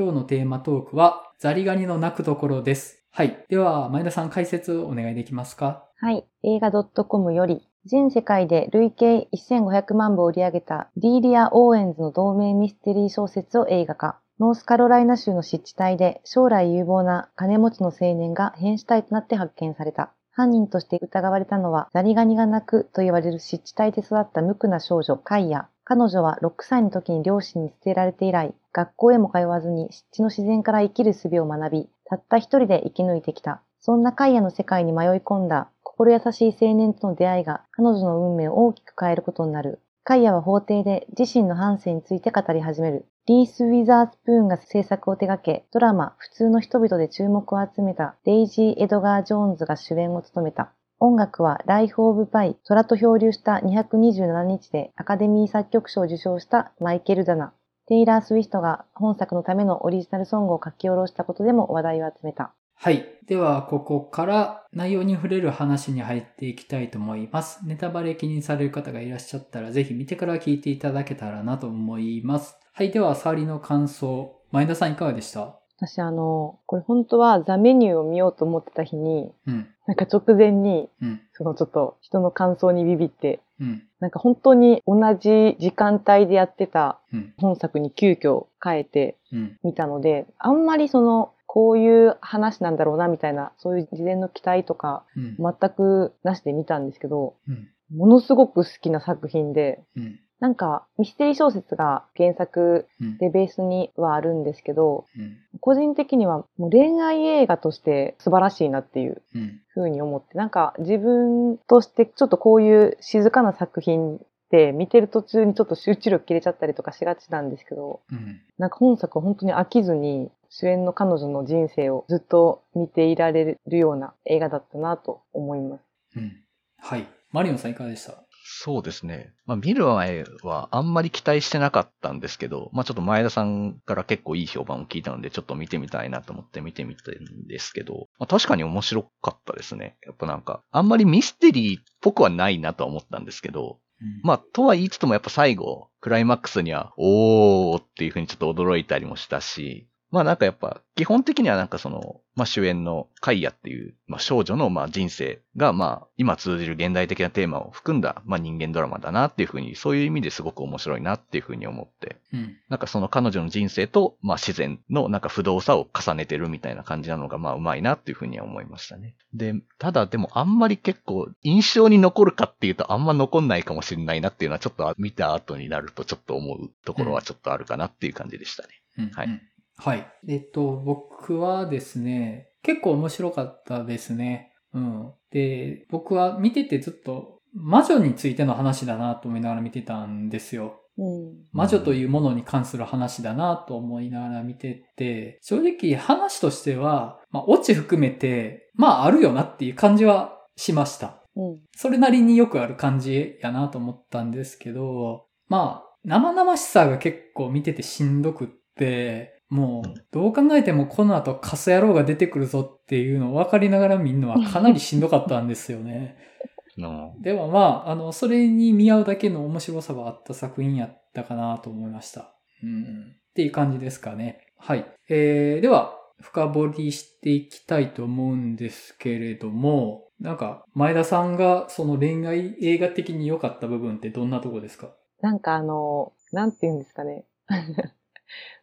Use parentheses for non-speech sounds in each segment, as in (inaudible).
今日のテーマトークは、ザリガニの鳴くところです。はい。では、前田さん解説お願いできますか？はい。映画 .com より、全世界で累計1500万部を売り上げたディーリア・オーエンズの同名ミステリー小説を映画化。ノースカロライナ州の湿地帯で将来有望な金持ちの青年が変死体となって発見された。犯人として疑われたのはザリガニが鳴くと言われる湿地帯で育った無垢な少女カイヤ。彼女は6歳の時に両親に捨てられて以来、学校へも通わずに湿地の自然から生きる術を学び、たった一人で生き抜いてきた。そんなカイヤの世界に迷い込んだ心優しい青年との出会いが彼女の運命を大きく変えることになる。カイヤは法廷で自身の半生について語り始める。リース・ウィザースプーンが制作を手掛け、ドラマ、普通の人々で注目を集めたデイジー・エドガー・ジョーンズが主演を務めた。音楽はライフ・オブ・パイ、虎と漂流した227日でアカデミー作曲賞を受賞したマイケル・ダナ。テイラー・スウィフトが本作のためのオリジナルソングを書き下ろしたことでも話題を集めた。はい。では、ここから内容に触れる話に入っていきたいと思います。ネタバレ気にされる方がいらっしゃったら、ぜひ見てから聞いていただけたらなと思います。はい。では、触りの感想。前田さんいかがでした？私あの、これ本当はザ・メニューを見ようと思ってた日に、うん。なんか直前に、うん。そのちょっと人の感想にビビって、うん。なんか本当に同じ時間帯でやってたうん。本作に急遽変えてうん。みたので、あんまりその、こういう話なんだろうなみたいな、そういう事前の期待とかうん。全くなしで見たんですけど、うん。ものすごく好きな作品で、うん。なんかミステリー小説が原作うん。でベースにはあるんですけど、うん。個人的にはもう恋愛映画として素晴らしいなっていううん。ふうに思って、なんか自分としてちょっとこういう静かな作品って見てる途中にちょっと集中力切れちゃったりとかしがちなんですけど、うん。なんか本作は本当に飽きずに主演の彼女の人生をずっと見ていられるような映画だったなと思います。うん。はい。マリオンさんいかがでした？そうですね。まあ見る前はあんまり期待してなかったんですけど、まあちょっと前田さんから結構いい評判を聞いたので、ちょっと見てみたいなと思って見てみたんですけど、まあ確かに面白かったですね。やっぱなんか、あんまりミステリーっぽくはないなとは思ったんですけど、うん。まあ、とは言いつつもやっぱ最後、クライマックスには、おーっていう風にちょっと驚いたりもしたし、まあなんかやっぱ、基本的にはなんかその、まあ主演のカイヤっていう、まあ少女のまあ人生がまあ今通じる現代的なテーマを含んだまあ人間ドラマだなっていう風に、そういう意味ですごく面白いなっていう風に思って、うん。なんかその彼女の人生とまあ自然のなんか不動さを重ねてるみたいな感じなのがまあうまいなっていう風には思いましたね。で、ただでもあんまり結構印象に残るかっていうとあんま残んないかもしれないなっていうのはちょっと見た後になるとちょっと思うところはちょっとあるかなっていう感じでしたね。うん。はいうん。はい。えっと、僕はですね、結構面白かったですね。うん。で、僕は見ててずっと魔女についての話だなと思いながら見てたんですよ。うん。魔女というものに関する話だなと思いながら見てて、正直話としては、まあ、オチ含めて、まあ、あるよなっていう感じはしました。うん。それなりによくある感じやなと思ったんですけど、まあ、生々しさが結構見ててしんどくって、もう、どう考えてもこの後カス野郎が出てくるぞっていうのを分かりながら見るのはかなりしんどかったんですよね。(laughs) のでもまあ、あの、それに見合うだけの面白さはあった作品やったかなと思いました。うん。っていう感じですかね。はい。えー、では、深掘りしていきたいと思うんですけれども、なんか、前田さんがその恋愛映画的に良かった部分ってどんなとこですか？なんかあの、なんて言うんですかね。(laughs)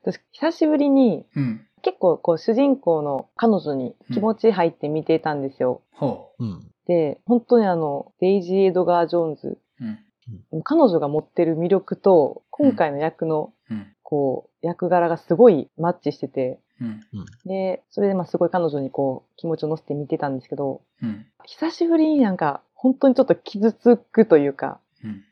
私、久しぶりにうん。結構こう主人公の彼女に気持ち入って見てたんですよ。ほうん。で、本当にあの、デイジー・エドガー・ジョーンズ、う。うん。彼女が持ってる魅力と、今回の役の、うん。こう、役柄がすごいマッチしてて、うん。で、それでまあすごい彼女にこう、気持ちを乗せて見てたんですけど、うん。久しぶりになんか、本当にちょっと傷つくというか、うん。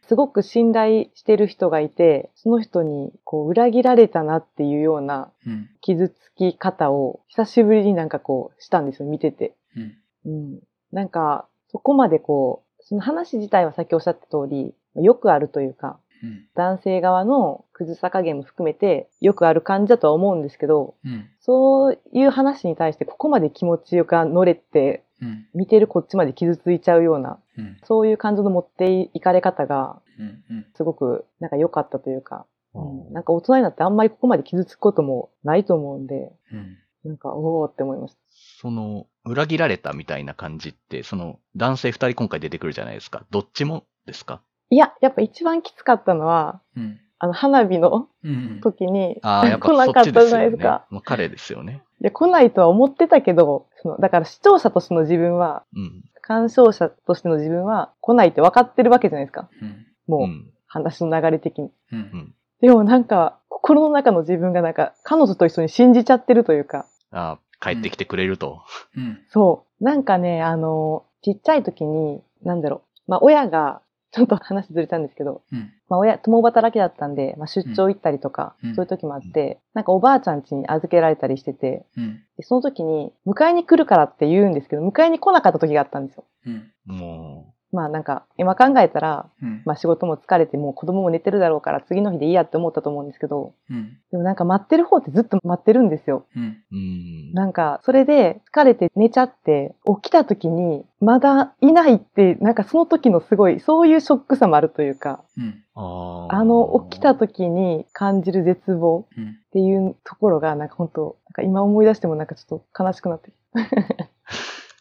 すごく信頼してる人がいて、その人にこう裏切られたなっていうようなうん。傷つき方を久しぶりになんかこうしたんですよ、見てて。うん。うん。なんか、そこまでこう、その話自体はさっきおっしゃった通り、よくあるというか、うん。男性側のクズさ加減も含めてよくある感じだとは思うんですけど、うん。そういう話に対してここまで気持ちよく乗れて、うん。見てるこっちまで傷ついちゃうような、うん。そういう感情の持っていかれ方が、うん。うん。すごくなんか良かったというか、うんなんか大人になってあんまりここまで傷つくこともないと思うんで、うん。なんか、おーって思いました。その、裏切られたみたいな感じって、その、男性二人今回出てくるじゃないですか。どっちもですか？いや、やっぱ一番きつかったのは、うん。あの、花火のうん。時に、ああ、やっぱ来なそかったじゃ。ないですか。まあ、彼ですよね。いや、来ないとは思ってたけど、その、だから視聴者としての自分は、うん。鑑賞者としての自分は来ないって分かってるわけじゃないですか。うん。もう、うん。話の流れ的に。うん。でもなんか、心の中の自分がなんか、彼女と一緒に信じちゃってるというか、ああ、帰ってきてくれると。うん。そう。なんかね、あの、ちっちゃい時に、なんだろう。まあ、親が、ちょっと話ずれたんですけど、うん。まあ、親、共働きだったんで、まあ、出張行ったりとか、うんそういう時もあって、なんかおばあちゃん家に預けられたりしてて、うん。でその時に、迎えに来るからって言うんですけど、迎えに来なかった時があったんですよ。うん。もまあなんか、今考えたら、うん。まあ仕事も疲れてもう子供も寝てるだろうから次の日でいいやって思ったと思うんですけど、うん。でもなんか待ってる方ってずっと待ってるんですよ。うん。なんか、それで疲れて寝ちゃって、起きた時に、まだいないって、なんかその時のすごい、そういうショックさもあるというか、うん。あーあの、起きた時に感じる絶望うん。っていうところが、なんか本当なんか今思い出してもなんかちょっと悲しくなってき (laughs)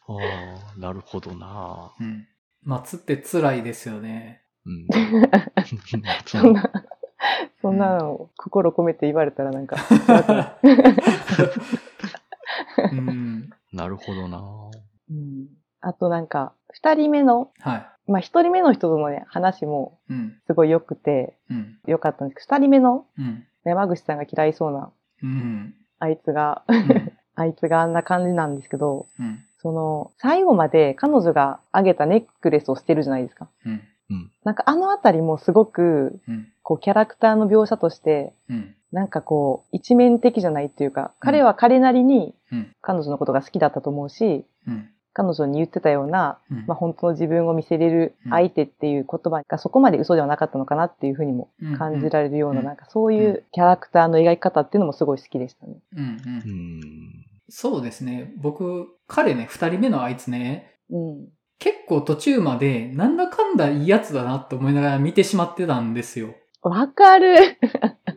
ああ、なるほどな。うん。待つって辛いですよね。うん。(laughs) た。そんな、そんなのを心込めて言われたらなんか (laughs) うん。なるほどな。うん。あとなんか、二人目の、はい。まあ一人目の人とのね、話もうん。すごい良くて、うん。良かったんですけど、二人目のうん。山口さんが嫌いそうな、うん。あいつが、うん。(laughs) あいつがあんな感じなんですけど、うん。その、最後まで彼女があげたネックレスをしてるじゃないですか。うん。なんかあのあたりもすごく、うん。こうキャラクターの描写として、うん。なんかこう、一面的じゃないっていうか、彼は彼なりにうん。彼女のことが好きだったと思うし、うん。彼女に言ってたような、うん。まあ、本当の自分を見せれる相手っていう言葉がそこまで嘘ではなかったのかなっていうふうにも感じられるような、うんなんかそういうキャラクターの描き方っていうのもすごい好きでしたね。うん。そうですね。僕、彼ね、二人目のあいつね、うん。結構途中まで、なんだかんだいいやつだなって思いながら見てしまってたんですよ。わかる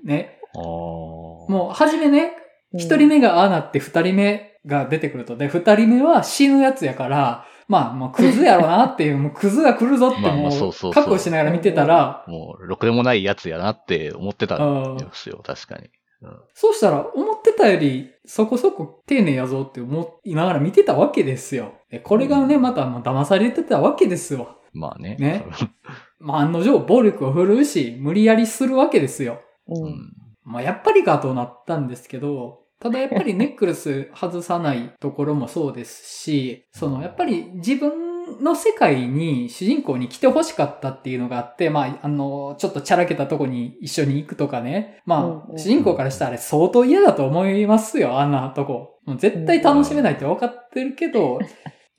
ね。ああ。ももう、はじめね、一人目がああなって二人目が出てくると。で、二人目は死ぬやつやから、まあ、もうクズやろなっていう、(laughs) もうクズが来るぞってまあまもあそうそうそうう、覚悟しながら見てたら、もう、ろくでもないやつやなって思ってたんですよ、確かに。うんそうしたら、思ってたより、そこそこ丁寧やぞって思いながら見てたわけですよ。でこれがね、またもう騙されてたわけですわ。まあね。ねまあ、案の定、暴力を振るうし、無理やりするわけですよ。う。うんん。まあ、やっぱりかとなったんですけど、ただやっぱりネックレス外さないところもそうですし、そのやっぱり自分の世界に主人公に来て欲しかったっていうのがあって、まあ、あの、ちょっとチャラけたとこに一緒に行くとかね。まあ、主人公からしたらあれ相当嫌だと思いますよ、あんなとこ。もう絶対楽しめないって分かってるけど、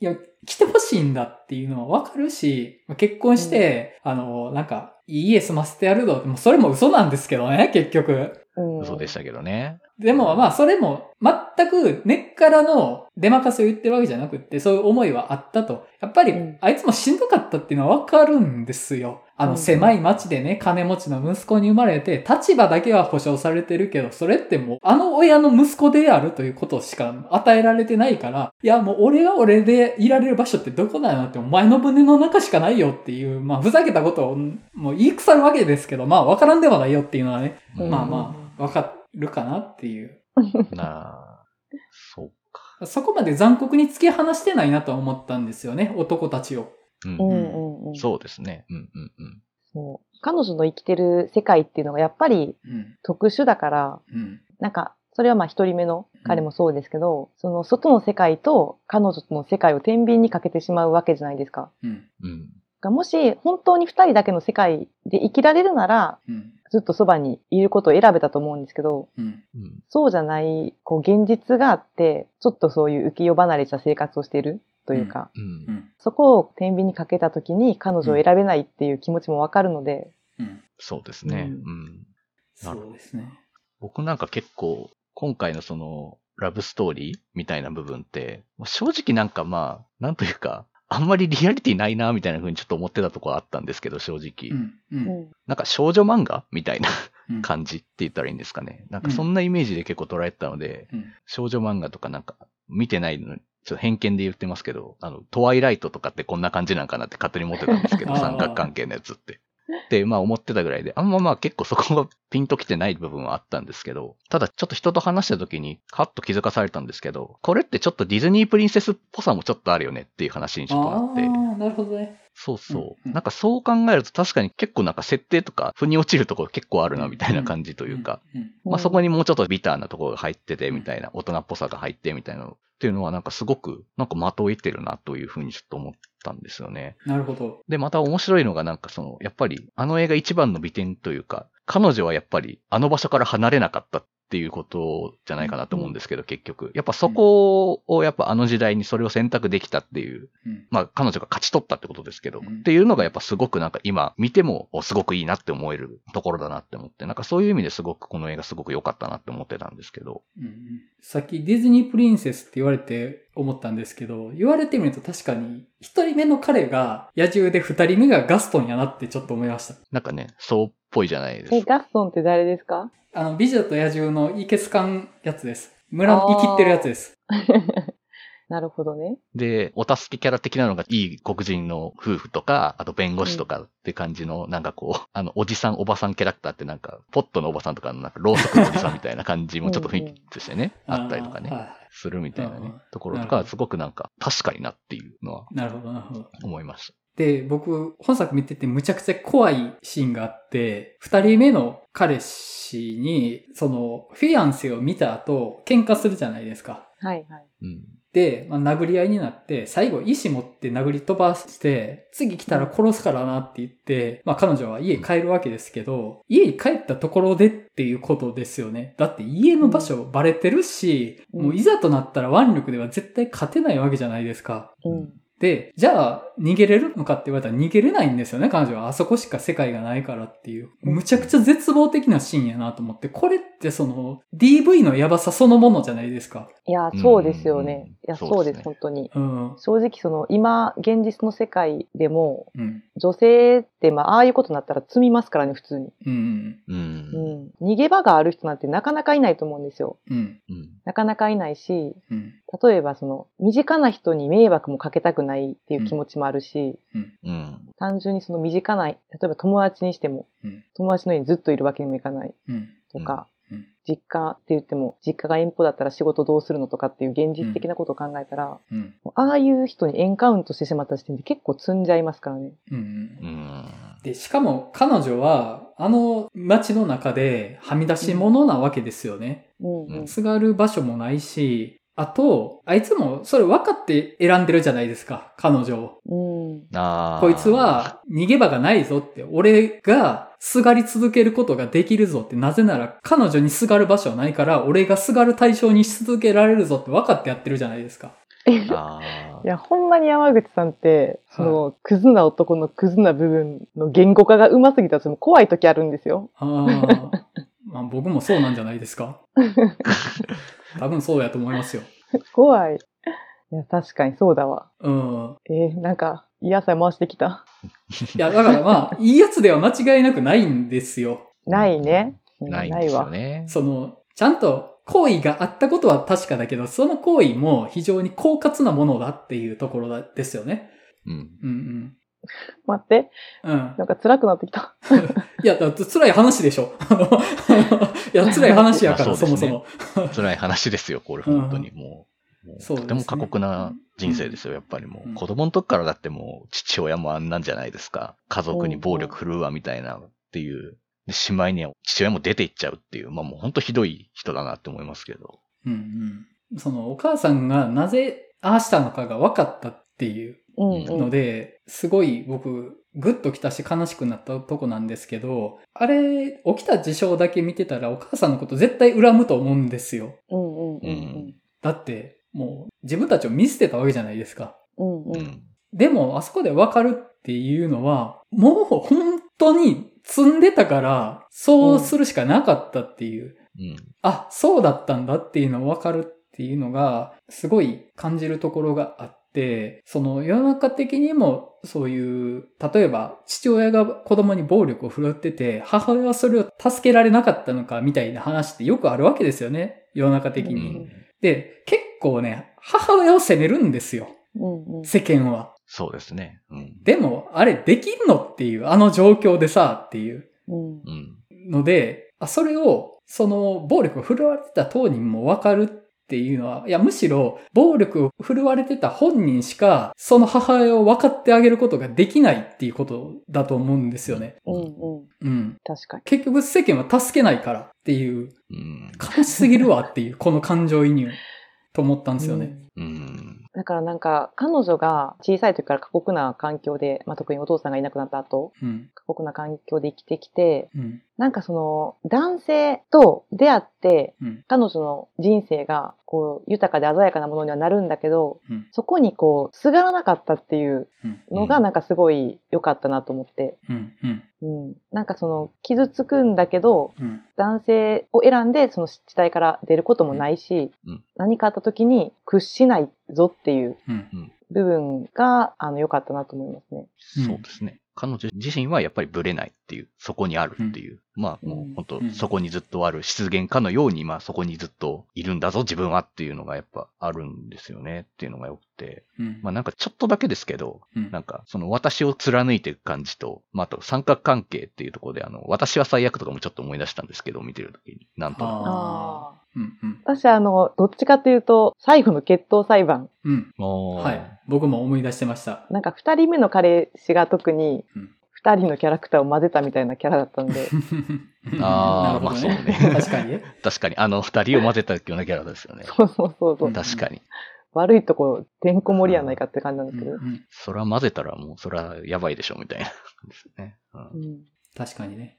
いや、来てほしいんだっていうのは分かるし、結婚して、あの、なんか、家住ませてやるぞって、もうそれも嘘なんですけどね、結局。うん。嘘でしたけどね。でもまあそれも全く根っからの出任せを言ってるわけじゃなくってそういう思いはあったと。やっぱりうんあいつもしんどかったっていうのはわかるんですよ。あうんの狭い町でね、金持ちの息子に生まれて立場だけは保障されてるけど、それってもうあの親の息子であるということしか与えられてないから、いやもう俺が俺でいられる場所ってどこだよってお前の胸の中しかないよっていう、まあふざけたことをもう言い腐るわけですけど、まあわからんでもないよっていうのはね、うんまあまあわかるかなっていう。(laughs) なあ。そうか。そこまで残酷に突き放してないなとは思ったんですよね、男たちを。うんうんうんうん。そうですね。うんうんうん。そう。彼女の生きてる世界っていうのがやっぱりうん。特殊だから、うん。なんか、それはまあ一人目の彼もそうですけど、その外の世界と彼女との世界を天秤にかけてしまうわけじゃないですか。うん。うん。がもし本当に二人だけの世界で生きられるなら、うん。ずっとそばにいることを選べたと思うんですけど、うん。うん。そうじゃない、こう現実があって、ちょっとそういう浮世離れした生活をしているというか、うんう。ん。そこを天秤にかけた時に彼女を選べないっていう気持ちもわかるので、うん。そうですね。ううんん。なるそうですね。僕なんか結構、今回のその、ラブストーリーみたいな部分って、まあ正直なんかまあ、なんというか、あんまりリアリティないな、みたいな風にちょっと思ってたところあったんですけど、正直。うん。う。うんん。なんか少女漫画みたいなうん感じって言ったらいいんですかね。なんかそんなイメージで結構捉えてたので、うん少女漫画とかなんか見てないのに、ちょっと偏見で言ってますけど、あの、トワイライトとかってこんな感じなんかなって勝手に思ってたんですけど、(laughs) 三角関係のやつって。で、まあ思ってたぐらいで、あんままあ結構そこがピンときてない部分はあったんですけど、ただちょっと人と話した時にカッと気づかされたんですけど、これってちょっとディズニープリンセスっぽさもちょっとあるよねっていう話にちょっとなって。なるほどね。そうそう。うんうんなんかそう考えると確かに結構なんか設定とか腑に落ちるところ結構あるなみたいな感じというか、まあそこにもうちょっとビターなところが入っててみたいな、大人っぽさが入ってみたいなのっていうのはなんかすごくなんか的を得てるなというふうにちょっと思ったんですよね。なるほど。で、また面白いのがなんかその、やっぱりあの映画一番の美点というか、彼女はやっぱりあの場所から離れなかったっていうことじゃないかなと思うんですけど、結局。やっぱそこをやっぱあの時代にそれを選択できたっていううん。まあ彼女が勝ち取ったってことですけど、うんっていうのがやっぱすごくなんか今見てもおすごくいいなって思えるところだなって思って、なんかそういう意味ですごくこの映画すごく良かったなって思ってたんですけど。さっきディズニープリンセスって言われて思ったんですけど、言われてみると確かに、一人目の彼が野獣で二人目がガストンやなってちょっと思いました。なんかね、そうっぽいじゃないですえ、か。ガストンって誰ですか？あの、美女と野獣のイケスカンやつです。村の生きってるやつです。(laughs) なるほどね。で、お助けキャラ的なのがいい黒人の夫婦とか、あと弁護士とかって感じの、なんかこう、あの、おじさん、おばさんキャラクターってなんか、ポットのおばさんとかのなんか、ろうそくのおじさんみたいな感じもちょっと雰囲気としてね、うんうんあったりとかねするみたいなねうん、ところとか、すごくなんか、確かになっていうのはなるほど、なるほど。思いました。で、僕、本作見ててむちゃくちゃ怖いシーンがあって、二人目の彼氏に、その、フィアンセを見た後、喧嘩するじゃないですか。はいはい。うん。で、まあ、殴り合いになって、最後石持って殴り飛ばして、次来たら殺すからなって言って、まあ彼女は家帰るわけですけど、家に帰ったところでっていうことですよね。だって家の場所バレてるし、うんもういざとなったら腕力では絶対勝てないわけじゃないですか。うん。で、じゃあ逃げれるのかって言われたら逃げれないんですよね、彼女は。あそこしか世界がないからっていう。むちゃくちゃ絶望的なシーンやなと思って、これってその DV のやばさそのものじゃないですか。いや、そうですよね。うんいや、そうですね本当に。うん。正直その、今、現実の世界でも、うん。女性って、まあ、ああいうことになったら積みますからね、普通に。うん。う。うんん。逃げ場がある人なんてなかなかいないと思うんですよ。うん。うん。なかなかいないし、うん。例えばその、身近な人に迷惑もかけたくないっていう気持ちもあるし、うん。単純にその身近な、例えば友達にしても、うん。友達の家にずっといるわけにもいかないうん。とか、うん。実家って言っても、実家が遠方だったら仕事どうするのとかっていう現実的なことを考えたら、うん。ああいう人にエンカウントしてしまった時点で結構積んじゃいますからね。うん。うん。で、しかも彼女は、あの街の中ではみ出し者なわけですよね。うんうん。すがる場所もないし、あと、あいつもそれ分かって選んでるじゃないですか、彼女を。うん。こいつ、は逃げ場がないぞって、俺がすがり続けることができるぞって、なぜなら彼女にすがる場所はないから、俺がすがる対象にし続けられるぞって分かってやってるじゃないですか。あ (laughs) いや、ほんまに山口さんって、そはの、クズな男のクズな部分の言語化が上手すぎたら、その怖い時あるんですよ。あ (laughs) あ。まあ僕もそうなんじゃないですか。(laughs) 多分そうやと思いますよ。(laughs) 怖い。いや、確かにそうだわ。うん。えーなんか、嫌さ回してきた。いや、だからまあ、いいやつでは間違いなくないんですよ。ないね。ないんですよ。その、ちゃんと行為があったことは確かだけど、その行為も非常に狡猾なものだっていうところだですよね。うん。うん待って。うん。うん。なんか辛くなってきた。(laughs) いや、辛い話でしょ。あ (laughs) のいや、辛い話やから、まあそうですそもそねも。辛い話ですよ、これ、本当に。もう、もうとても過酷な人生ですよ、やっぱりもう。うん子供の時からだってもう、父親もあんなんじゃないですか。家族に暴力振るうわ、みたいなっていう。で、しまいには父親も出て行っちゃうっていう、まあもう本当ひどい人だなって思いますけど。うんうん。その、お母さんがなぜああしたのかが分かったっていううんうん。ので、すごい僕、グッときたし悲しくなったとこなんですけど、あれ、起きた事象だけ見てたらお母さんのこと絶対恨むと思うんですよ。うんうんうんうんだって、もう自分たちを見捨てたわけじゃないですか。うん。うん。でも、あそこでわかるっていうのは、もう本当に積んでたから、そうするしかなかったっていう。うん。あ、そうだったんだっていうのをわかるっていうのが、すごい感じるところがあって、その世の中的にもそういう、例えば父親が子供に暴力を振るってて、母親はそれを助けられなかったのかみたいな話ってよくあるわけですよね。世の中的に。うんで、結構ね、母親を責めるんですよ。うんうん。世間は。そうですね。うん。でも、あれできんのっていう、あの状況でさ、っていううんうん。ので、あそれを、その、暴力を振るわれてた当人もわかるっていうのは、いや、むしろ、暴力を振るわれてた本人しか、その母親を分かってあげることができないっていうことだと思うんですよね。うんうん。うん。確かに。結局世間は助けないからっていう、うん。悲しすぎるわっていう、この感情移入、と思ったんですよね。うん。だからなんか、彼女が小さい時から過酷な環境で、まあ、特にお父さんがいなくなった後、うん。過酷な環境で生きてきて、うん。なんかその、男性と出会って、うん。彼女の人生が、こう、豊かで鮮やかなものにはなるんだけど、うん。そこにこう、すがらなかったっていううん。のが、なんかすごい良かったなと思って。うん。うん。うん。なんかその、傷つくんだけど、うん。男性を選んで、その地帯から出ることもないし、うん何かあった時に屈しないぞっていううん。部分が、あの、良かったなと思いますね。うんそうですね。彼女自身はやっぱりブレないっていう、そこにあるっていう。まあ、もうんう本当、うんそこにずっとある、出現かのように、まあそこにずっといるんだぞ、自分はっていうのがやっぱあるんですよねっていうのが良くて。うん。まあなんかちょっとだけですけど、うんなんかその私を貫いていく感じと、まああと三角関係っていうところで、あの、私は最悪とかもちょっと思い出したんですけど、見てるときに。なんとなく。ああ。うん。うん。私、あの、どっちかというと、最後の決闘裁判。うん。はい。僕も思い出してました。なんか、二人目の彼氏が特にうん、二人のキャラクターを混ぜたみたいなキャラだったんで、(laughs) あーなるほどまあそうね確かにね。確かに、あの二人を混ぜたようなキャラですよね。そうそうそうそう。確かに。悪いとこ、てんこ盛りやないかって感じなんですけど。うんそら混ぜたらもう、そらやばいでしょ、みたいな感じですね。うんうん確かにね。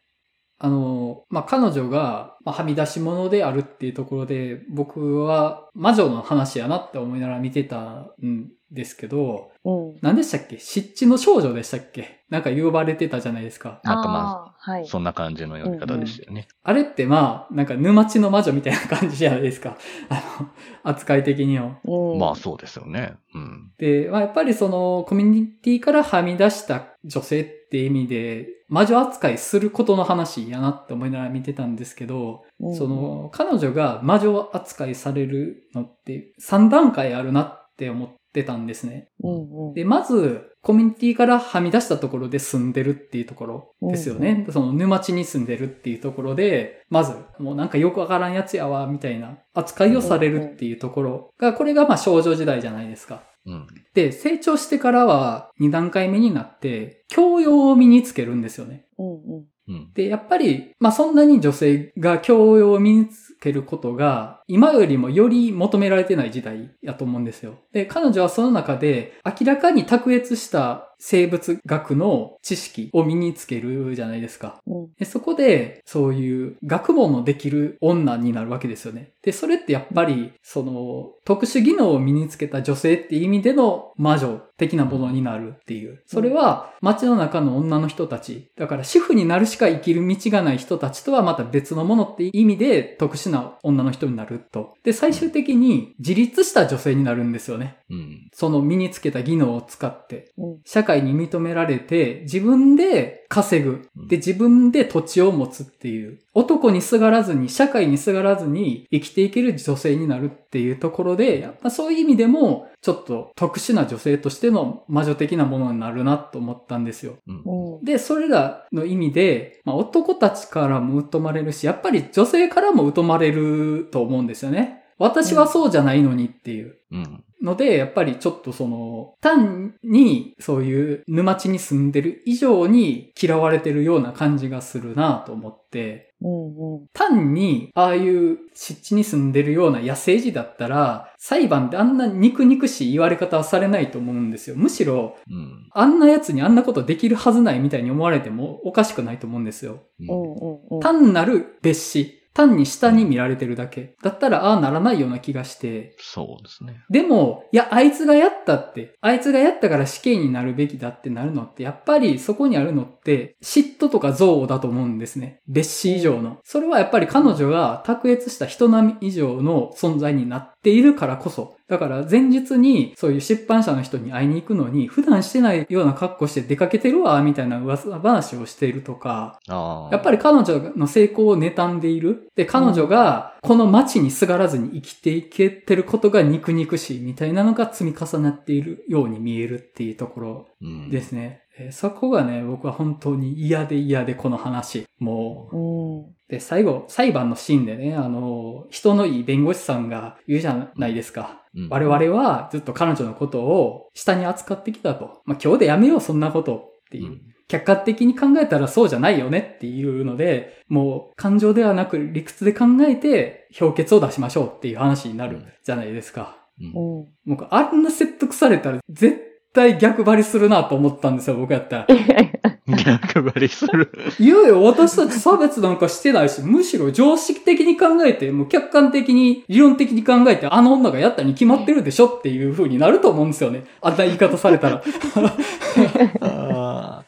あの、まあ、彼女が、まあ、はみ出し物であるっていうところで、僕は魔女の話やなって思いながら見てたんですけど、うん。何でしたっけ？湿地の少女でしたっけ？なんか呼ばれてたじゃないですか。なんかまあー、はい。そんな感じの読み方でしたよね。あれってまあ、なんか沼地の魔女みたいな感じじゃないですか。(laughs) あの、扱い的には。うん、まあそうですよね。うん。で、まあ、やっぱりそのコミュニティからはみ出した女性って意味で、魔女扱いすることの話やなって思いながら見てたんですけど、うん。そ、の彼女が魔女扱いされるのって3段階あるなって思ってたんですね。うんうん。で、まず、コミュニティからはみ出したところで住んでるっていうところですよね。その沼地に住んでるっていうところで、まず、もうなんかよくわからんやつやわ、みたいな扱いをされるっていうところが、これがまあ少女時代じゃないですか。うん。で、成長してからは2段階目になって、教養を身につけるんですよね。うんうん。で、やっぱり、まあそんなに女性が教養を身につけることが、今よりもより求められてない時代やと思うんですよ。で、彼女はその中で、明らかに卓越した生物学の知識を身につけるじゃないですか。うんでそこで、そういう学問のできる女になるわけですよね。で、それってやっぱり、その、特殊技能を身につけた女性っていう意味での魔女的なものになるっていう。それは、街の中の女の人たち。だから、主婦になるしか生きる道がない人たちとはまた別のものっていう意味で、特殊な女の人になると。で、最終的に自立した女性になるんですよね。うん。その身につけた技能を使って。うん社会に認められて、自分で稼ぐ。で、自分で土地を持つっていう。男にすがらずに、社会にすがらずに生きていける女性になるっていうところで、やっぱそういう意味でも、ちょっと特殊な女性としての魔女的なものになるなと思ったんですよ。うん。うん。で、それらの意味で、まあ、男たちからも疎まれるし、やっぱり女性からも疎まれると思うんですよね。私はそうじゃないのにっていう。うん。ので、やっぱりちょっとその、単にそういう沼地に住んでる以上に嫌われてるような感じがするなと思って、うんうん。単にああいう湿地に住んでるような野生児だったら、裁判であんな肉々しい言われ方はされないと思うんですよ。むしろ、うん。あんな奴にあんなことできるはずないみたいに思われてもおかしくないと思うんですよ。うんうんうんうん。単なる別視。単に下に見られてるだけ。だったらああならないような気がして、そうですね。でも、いや、あいつがやったって、あいつがやったから死刑になるべきだってなるのって、やっぱりそこにあるのって、嫉妬とか憎悪だと思うんですね。別紙以上の。それはやっぱり彼女が卓越した人並み以上の存在になっているからこそ、だから前日にそういう出版社の人に会いに行くのに、普段してないような格好して出かけてるわ、みたいな噂話をしているとか。やっぱり彼女の成功を妬んでいる。で、彼女がこの街にすがらずに生きていけてることが肉々しいみたいなのが積み重なっているように見えるっていうところうんですね。えーそこがね、僕は本当に嫌で嫌でこの話。もう、うん。で、最後、裁判のシーンでね、あの、人のいい弁護士さんが言うじゃないですか。うん我々はずっと彼女のことを下に扱ってきたと。まあ、今日でやめよう、そんなことっていう。うん客観的に考えたらそうじゃないよねっていうので、もう感情ではなく理屈で考えて評決を出しましょうっていう話になるじゃないですか。うんうん。僕あんな説得されたら絶対逆張りするなと思ったんですよ、僕やったら。逆張りする。いやいや、私たち差別なんかしてないし、むしろ常識的に考えて、もう客観的に、理論的に考えて、あの女がやったに決まってるでしょっていう風になると思うんですよね。あんな言い方されたら。(laughs) あ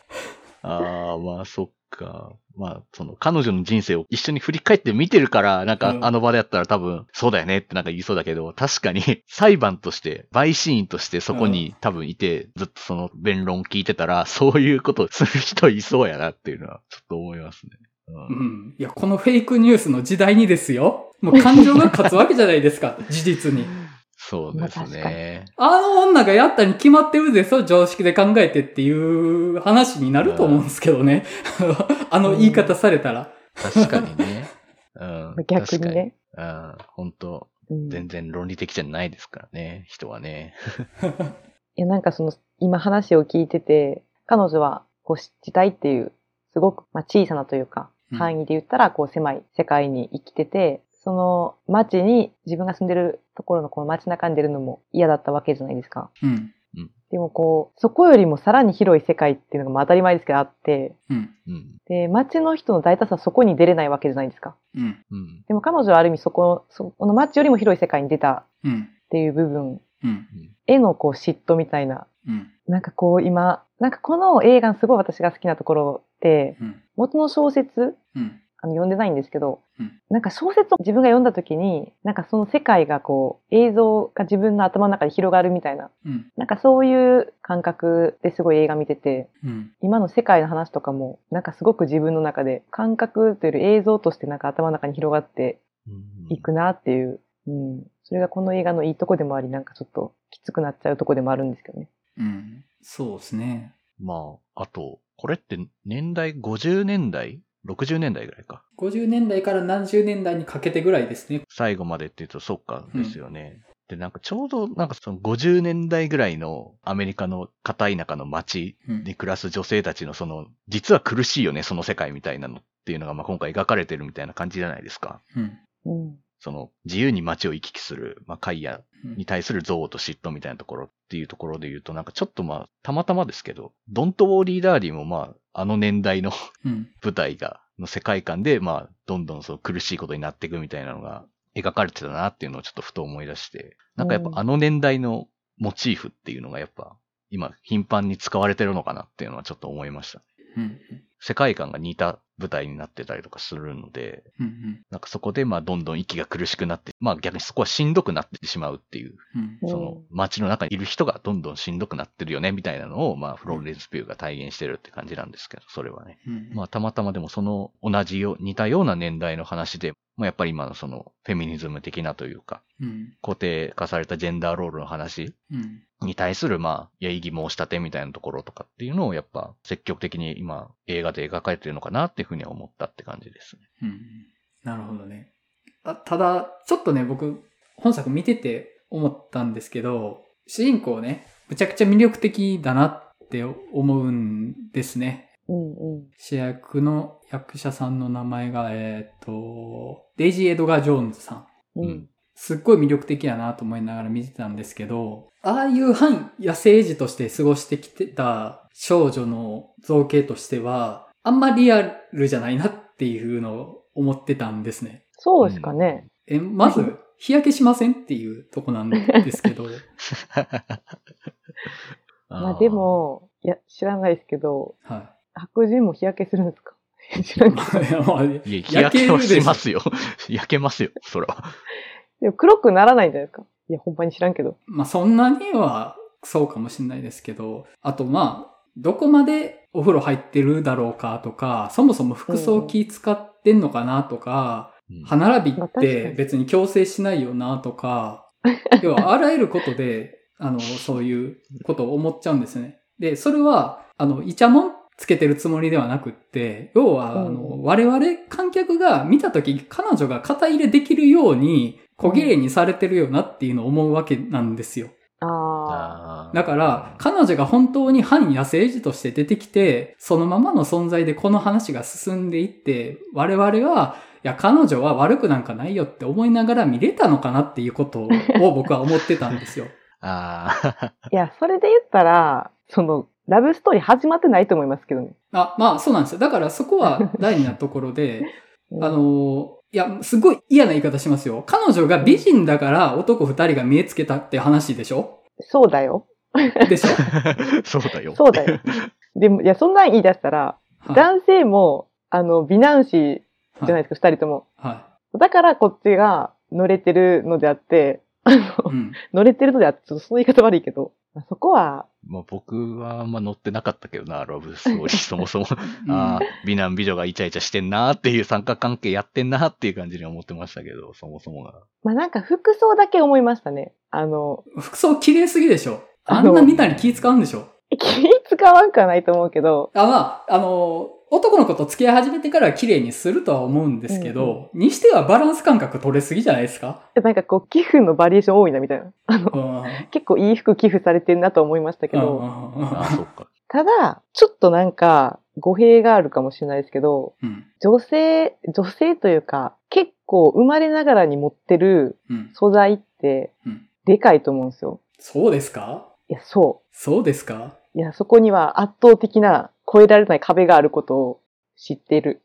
あ。ああ、まあそっか。まあ、その、彼女の人生を一緒に振り返って見てるから、なんかうんあの場でやったら多分、そうだよねってなんか言いそうだけど、確かに (laughs) 裁判として、陪審員としてそこに多分いて、ずっとその弁論聞いてたら、そういうことする人いそうやなっていうのは、ちょっと思いますね。ううんん。いや、このフェイクニュースの時代にですよ。もう感情が勝つわけじゃないですか。事実に。(laughs) そうですね。あの女がやったに決まってるでしょ常識で考えてっていう話になると思うんですけどね。(laughs) あの言い方されたら。確かにね。(laughs) うん。逆にね。うん。本当うん全然論理的じゃないですからね、人はね。(laughs) いや、なんかその、今話を聞いてて、彼女は、こう、地帯っていう、すごく、まあ、小さなというか、うん範囲で言ったら、こう、狭い世界に生きてて、その街に、自分が住んでるところのこの街中に出るのも嫌だったわけじゃないですか。うん。でもこう、そこよりもさらに広い世界っていうのがまあ当たり前ですけどあって、うん。うん。で、街の人の大多数はそこに出れないわけじゃないですか。うん。うん。でも彼女はある意味そこ、そこの街よりも広い世界に出たうん。っていう部分うん。へのこう嫉妬みたいなうん。なんかこう今、なんかこの映画のすごい私が好きなところって、うん。元の小説、うん。あの読んでないんですけど、うんなんか小説を自分が読んだ時に、なんかその世界がこう映像が自分の頭の中で広がるみたいな、うん。なんかそういう感覚ですごい映画見てて、うん。今の世界の話とかも、なんかすごく自分の中で感覚というより映像としてなんか頭の中に広がっていくなっていう、うん。それがこの映画のいいとこでもあり、なんかちょっときつくなっちゃうとこでもあるんですけどね。うん。そうですね。まあ、あと、これって年代50年代 ?60 年代ぐらいか。50年代から何十年代にかけてぐらいですね。最後までって言うと、そっか、ですよね。で、なんかちょうど、なんかその50年代ぐらいのアメリカの片田舎の街うんに暮らす女性たちのその、実は苦しいよね、その世界みたいなのっていうのが、まあ今回描かれてるみたいな感じじゃないですか。うん。うん。その、自由に街を行き来する、まあ、カイヤうんに対する憎悪と嫉妬みたいなところっていうところで言うと、なんかちょっとまあ、たまたまですけど、ドントウォーリーダーリーもまあ、あの年代のうん。舞台が、の世界観で、まあ、どんどんその苦しいことになっていくみたいなのが描かれてたなっていうのをちょっとふと思い出して、なんかやっぱあの年代のモチーフっていうのがやっぱ、今頻繁に使われてるのかなっていうのはちょっと思いました。うん。世界観が似た舞台になってたりとかするので、うん。なんかそこでまあどんどん息が苦しくなって、まあ逆にそこはしんどくなってしまうっていう、うん。その街の中にいる人がどんどんしんどくなってるよねみたいなのをまあフローレンス・ピューが体現してるって感じなんですけど、それはね。うん。まあたまたまでもその同じよ、似たような年代の話で、まあやっぱり今のそのフェミニズム的なというか、うん。固定化されたジェンダーロールの話うん。に対するまあ、や異議申し立てみたいなところとかっていうのをやっぱ積極的に今映画で描かれてるのかなっていうふうには思ったって感じですね。うん。なるほどね。あただ、ちょっとね、僕、本作見てて思ったんですけど、主人公ね、むちゃくちゃ魅力的だなって思うんですね。うんうん。主役の役者さんの名前が、えっ、と、デイジー・エドガー・ジョーンズさん。ううんん。すっごい魅力的やなと思いながら見てたんですけど、ああいう反野生児として過ごしてきてた少女の造形としては、あんまリアルじゃないなっていうのを思ってたんですね。そうですかね。え、まず、日焼けしませんっていうとこなんですけど。(laughs) まあで、も、いや、知らないですけど、は白人も日焼けするんですか？(laughs) 知らない。い。いや日焼けはしますよ。焼けますよ、それは。でも黒くならないんじゃないですか？いや、ほんまに知らんけど。まあそんなにはそうかもしれないですけど、あとまあ、どこまでお風呂入ってるだろうかとか、そもそも服装気使ってんのかなとか、うん歯並びって別に強制しないよなとか、(laughs) 要はあらゆることで、あの、そういうことを思っちゃうんですね。で、それは、あの、イチャモンつけてるつもりではなくって、要は、あうの、我々観客が見たとき、彼女が肩入れできるように、小綺麗にされてるよなっていうのを思うわけなんですよ。ああーだから、彼女が本当に反野生児として出てきて、そのままの存在でこの話が進んでいって、我々は、いや、彼女は悪くなんかないよって思いながら見れたのかなっていうことを僕は思ってたんですよ。(laughs) あー。あ。いや、それで言ったら、その、ラブストーリー始まってないと思いますけどね。あ、まあそうなんですよ。だからそこは (laughs) 大事なところで、うんあの、いや、すごい嫌な言い方しますよ。彼女が美人だから男二人が見えつけたって話でしょ？そうだよ。でしょ？(laughs) そうだよ。そうだよ。でも、いや、そんなん言い出したら、はい男性も、あの、美男子じゃないですか、二人とも。はだからこっちが乗れてるのであって、あい。のうん。乗れてるのであって、ちょっとその言い方悪いけど、まあそこは、まあ僕はあんま乗ってなかったけどな、ラブストーリー (laughs) そもそも。うんああ、美男美女がイチャイチャしてんなっていう参加関係やってんなっていう感じに思ってましたけど、そもそもが。まあなんか服装だけ思いましたね。あの、服装綺麗すぎでしょあんなみんなに気使うんでしょ (laughs) 気使わんかないと思うけど、あ、まあ、あの、男の子と付き合い始めてから綺麗にするとは思うんですけど、にしてはバランス感覚取れすぎじゃないですか？なんかこう、寄付のバリエーション多いなみたいな。あの、うん。結構いい服寄付されてんなと思いましたけど、ああ、そっか。ただ、ちょっとなんか、語弊があるかもしれないですけど、うん。女性、女性というか、結構生まれながらに持ってるうん。素材ってうん。でかいと思うんですよ。そうですか？いや、そそうですか？う。いや、そこには圧倒的な超えられない壁があることを知っている。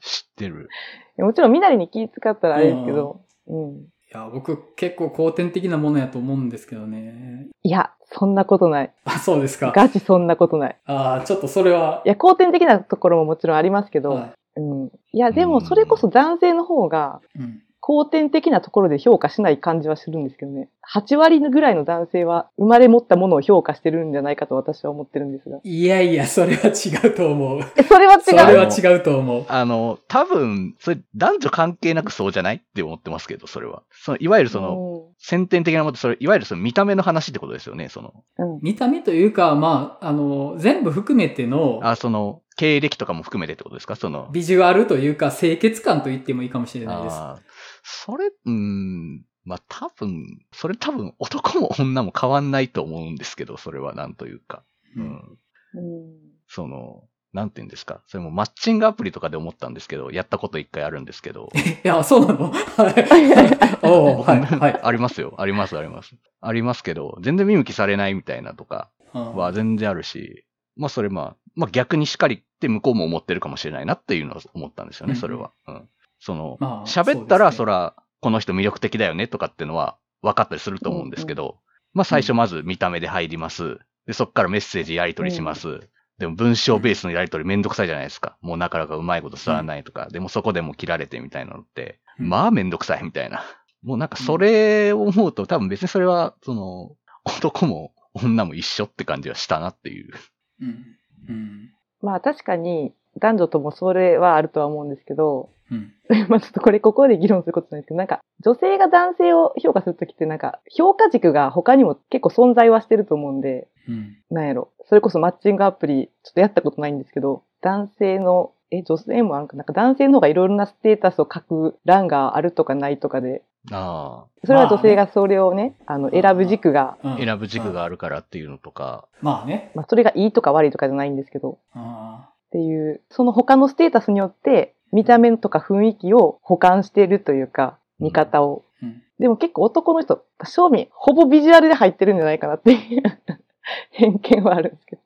知ってる。(laughs) もちろん、みなりに気使ったらあれですけど、うん。いや、僕結構後天的なものやと思うんですけどね。いや、そんなことない。あ、そうですか。ガチそんなことない。ああ、ちょっとそれは。いや、後天的なところももちろんありますけど、はうん。いや、でもそれこそ男性の方がい。うん。後天的なところで評価しない感じはするんですけどね。8割ぐらいの男性は生まれ持ったものを評価してるんじゃないかと私は思ってるんですが。いやいや、それは違うと思う。え、それは違それうは違うと思う。あの、多分、それ男女関係なくそうじゃないって思ってますけど、それは。そのいわゆるその、先天的なものそれ、いわゆるその見た目の話ってことですよね、その。うん。うん。見た目というか、まあ、あの、全部含めてのあ、その、経歴とかも含めてってことですか？その。ビジュアルというか、清潔感と言ってもいいかもしれないです。それ、うーん、まあ多分、それ多分男も女も変わんないと思うんですけど、それはなんというか。ううんん。うんその、なんて言うんですか。それもマッチングアプリとかで思ったんですけど、やったこと一回あるんですけど。(laughs) いや、そうなの？(laughs) はい。はい、はい。ありますよ。あります、あります。ありますけど、全然見向きされないみたいなとかうんは全然あるし、まあそれまあ、まあ逆にしっかりって向こうも思ってるかもしれないなっていうのは思ったんですよね、うんそれは。うん。その、まあ喋ったらそら、この人魅力的だよねとかっていうのは分かったりすると思うんですけど、まあ最初まず見た目で入ります。で、そっからメッセージやり取りします。でも文章ベースのやり取りめんどくさいじゃないですか。もうなかなかうまいこと伝わらないとか、でもそこでも切られてみたいなのって、うんまあめんどくさいみたいな。もうなんかそれを思うと多分別にそれは、その、男も女も一緒って感じはしたなっていう。うん。うん。まあ確かに男女ともそれはあるとは思うんですけど、うん。(laughs) まあちょっとこれここで議論することないですけど、なんか女性が男性を評価するときってなんか評価軸が他にも結構存在はしてると思うんで、うん。なんやろ。それこそマッチングアプリ、ちょっとやったことないんですけど、男性の、え、女性もあるかな？んか男性の方がいろいろなステータスを書く欄があるとかないとかで、あそれは女性がそれをね、あの、選ぶ軸が、うん。あ、選ぶ軸があるからっていうのとか、まあね。まあそれがいいとか悪いとかじゃないんですけど、あっていう、その他のステータスによって、見た目とか雰囲気を補完しているというか、見方を。ーうん。でも結構男の人、正味、ほぼビジュアルで入ってるんじゃないかなっていう (laughs) 偏見はあるんですけど。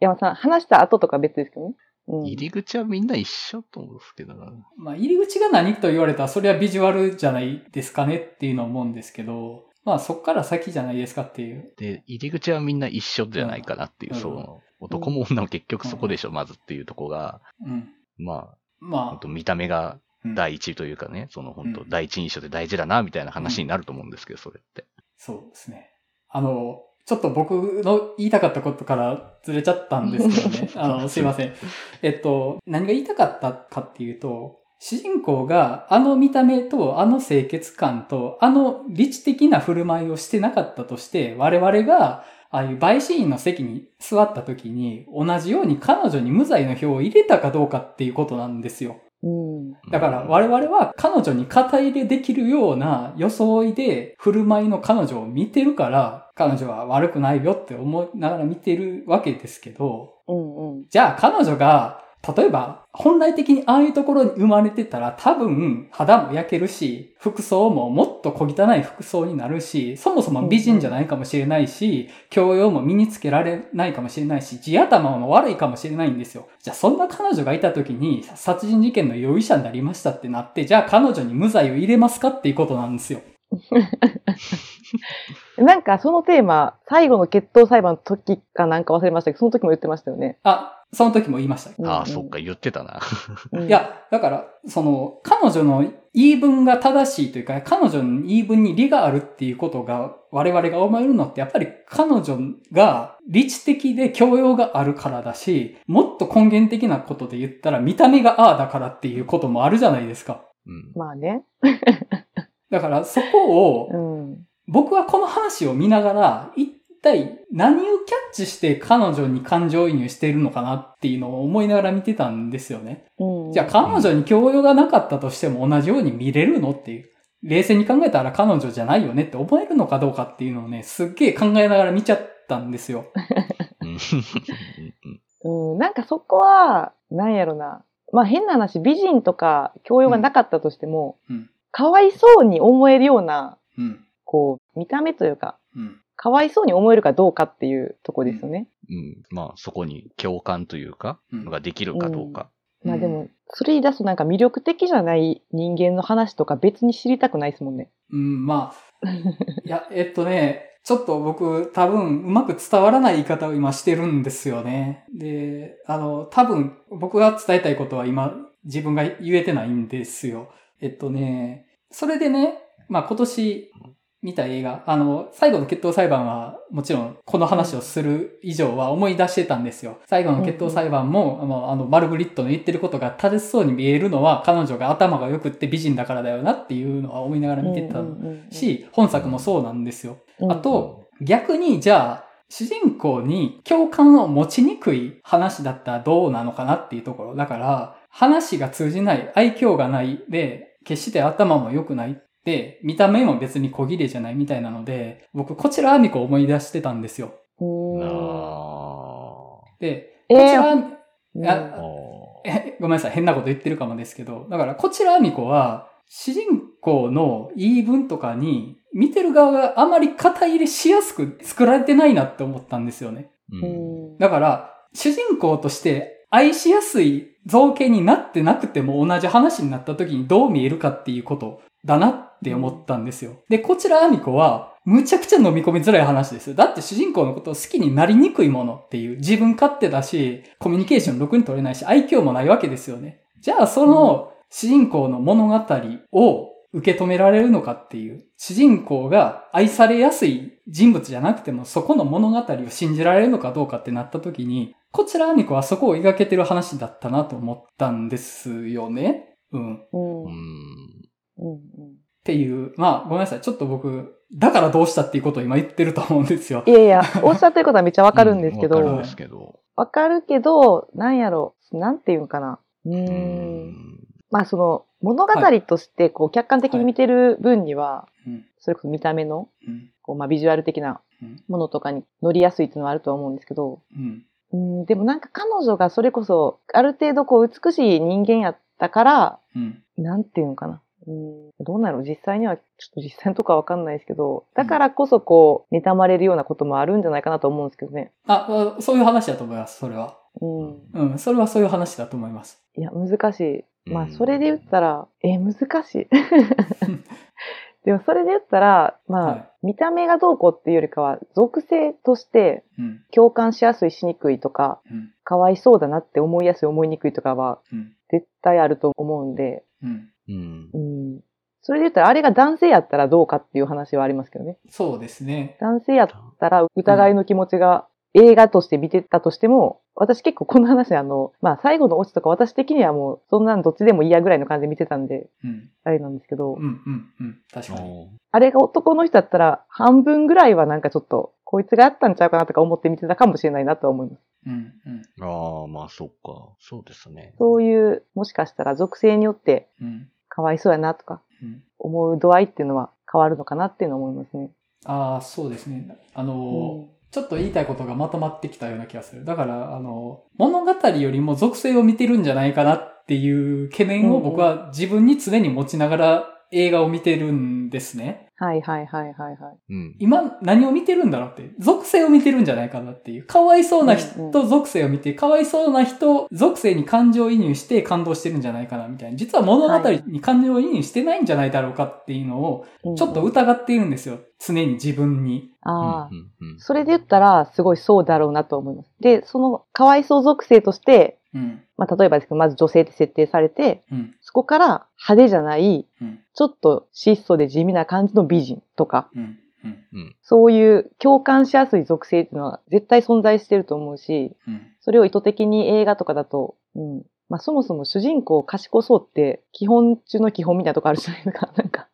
山さん、話した後とか別ですけどね。うん、入り口はみんな一緒と思うんですけどな。まあ、入り口が何と言われたら、それはビジュアルじゃないですかねっていうのを思うんですけど、まあ、そっから先じゃないですかっていう。で、入り口はみんな一緒じゃないかなっていう、うんその、男も女も結局そこでしょ、まずっていうとこが、うん。まあ、ま本当見た目がうん第一というかね、その本当うん第一印象で大事だな、みたいな話になると思うんですけど、それって。そうですね。あの、ちょっと僕の言いたかったことからずれちゃったんですけどね。(laughs) あの、すいません。えっと、何が言いたかったかっていうと、主人公があの見た目とあの清潔感とあの理知的な振る舞いをしてなかったとして、我々がああいう陪審員の席に座った時に同じように彼女に無罪の票を入れたかどうかっていうことなんですよ。うん。だから我々は彼女に肩入れできるような装いで振る舞いの彼女を見てるから、彼女は悪くないよって思いながら見てるわけですけど、うんうん。じゃあ彼女が、例えば本来的にああいうところに生まれてたら多分肌も焼けるし、服装ももっと小汚い服装になるし、そもそも美人じゃないかもしれないし、教養も身につけられないかもしれないし、地頭も悪いかもしれないんですよ。じゃあそんな彼女がいた時に殺人事件の容疑者になりましたってなって、じゃあ彼女に無罪を入れますかっていうことなんですよ。(laughs) なんかそのテーマ、最後の決闘裁判の時かなんか忘れましたけど、その時も言ってましたよね。あ、その時も言いました。ああ、うんうんそっか、言ってたな。うんい、や、だから、その、彼女の言い分が正しいというか、彼女の言い分に利があるっていうことが、我々が思えるのって、やっぱり彼女が理知的で教養があるからだし、もっと根源的なことで言ったら、見た目がああだからっていうこともあるじゃないですか。うん。まあね。だから、そこをう、ん。僕はこの話を見ながら、一体何をキャッチして彼女に感情移入しているのかなっていうのを思いながら見てたんですよね。うん。じゃあ彼女に教養がなかったとしても同じように見れるのっていう。冷静に考えたら彼女じゃないよねって思えるのかどうかっていうのをね、すっげえ考えながら見ちゃったんですよ。うん (laughs) うん、なんかそこは、なんやろな。まあ変な話、美人とか教養がなかったとしても、うん。かわいそうに思えるような、うん。こう、見た目というか、うん。かわいそうに思えるかどうかっていうとこですよね。うん。まあ、そこに共感というか、うんができるかどうか。うまあでも、それ言い出すとなんか魅力的じゃない人間の話とか別に知りたくないですもんね。うん、まあ、いや、(laughs) えっとね、ちょっと僕多分うまく伝わらない言い方を今してるんですよね。で、あの、多分僕が伝えたいことは今自分が言えてないんですよ。えっとね、それでね、まあ今年見た映画、あの、最後の決闘裁判はもちろんこの話をする以上は思い出してたんですよ。最後の決闘裁判も、あのあの、マルグリットの言ってることが正しそうに見えるのは彼女が頭が良くって美人だからだよなっていうのは思いながら見てたし、本作もそうなんですよ。うん、あと、逆にじゃあ、主人公に共感を持ちにくい話だったらどうなのかなっていうところ。だから、話が通じない、愛嬌がないで、決して頭も良くないで、見た目も別に小切れじゃないみたいなので、僕、こちらアミコを思い出してたんですよ。うん、あで、えこちら、ーああ。えごめんなさい、変なこと言ってるかもですけど、だから、こちらアミコは、主人公の言い分とかに、見てる側があまり肩入れしやすく作られてないなって思ったんですよね。だから、主人公として愛しやすい造形になってなくても同じ話になった時にどう見えるかっていうことだなって思ったんですよ。で、こちらアミコは、むちゃくちゃ飲み込みづらい話です。だって主人公のことを好きになりにくいものっていう自分勝手だし、コミュニケーションろくに取れないし、愛嬌もないわけですよね。じゃあその主人公の物語を受け止められるのかっていう、主人公が愛されやすい人物じゃなくても、そこの物語を信じられるのかどうかってなった時に、こちらアミコはそこを描けてる話だったなと思ったんですよね。うん。うん。ううん。ん。うん。っていう、まあごめんなさい。ちょっと僕、だからどうしたっていうことを今言ってると思うんですよい。やいや、おっしゃってることはめっちゃわかるんですけど、わかるんですけど。わかるけど、なんやろ、なんていうんかな。うんん。まあその、物語としてこう客観的に見てる分には、うん。それこそ見た目の、うん。こうまあビジュアル的なうん。ものとかに乗りやすいっていうのはあるとは思うんですけど、うん。うん、でもなんか彼女がそれこそ、ある程度こう美しい人間やったから、うん。なんていうんかな。うん、どうなの？実際には、ちょっと実際のとこはわかんないですけど、だからこそこう、妬まれるようなこともあるんじゃないかなと思うんですけどね。あ、あそういう話だと思います、それは。うん。うん。それはそういう話だと思います。いや、難しい。まあ、うんそれで言ったら、え、難しい。(laughs) でも、それで言ったら、まあ、はい見た目がどうこうっていうよりかは、属性としてうん。共感しやすいしにくいとか、うん。かわいそうだなって思いやすい思いにくいとかは、うん。絶対あると思うんで、うん。うんう。ん。それで言ったら、あれが男性やったらどうかっていう話はありますけどね。そうですね。男性やったら疑いの気持ちが映画として見てたとしても、私結構この話あの、まあ最後のオチとか私的にはもうそんなんどっちでもいいやぐらいの感じで見てたんで、うん。あれなんですけど、うん、うん、うん。確かに。あれが男の人だったら半分ぐらいはなんかちょっと、こいつがやったんちゃうかなとか思って見てたかもしれないなとは思います。うん、うん、ああ、まあそっか。そうですね。そういう、もしかしたら属性によってうん。かわいそうやなとかうん。思う度合いっていうのは変わるのかなっていうのは思いますね。ああ、そうですね。あのーちょっと言いたいことがまとまってきたような気がする。だから、あの、物語よりも属性を見てるんじゃないかなっていう懸念を僕は自分に常に持ちながら映画を見てるんですね。はいはいはいはいはい。うん。今何を見てるんだろうって、属性を見てるんじゃないかなっていう。かわいそうな人、うん属性を見て、かわいそうな人、属性に感情移入して感動してるんじゃないかなみたいな。実は物語に感情移入してないんじゃないだろうかっていうのを、うんちょっと疑っているんですよ。常に自分に。ああ、うんうんそれで言ったら、すごいそうだろうなと思います。で、その、かわいそう属性として、うん。まあ、例えばですけど、まず女性って設定されて、うん。そこから派手じゃない、うん。ちょっと質素で地味な感じの美人とか、うん。うん。うん。そういう共感しやすい属性っていうのは絶対存在してると思うし、うん。それを意図的に映画とかだと、うん。まあ、そもそも主人公賢そうって、基本中の基本みたいなとこあるじゃないですか。なんか、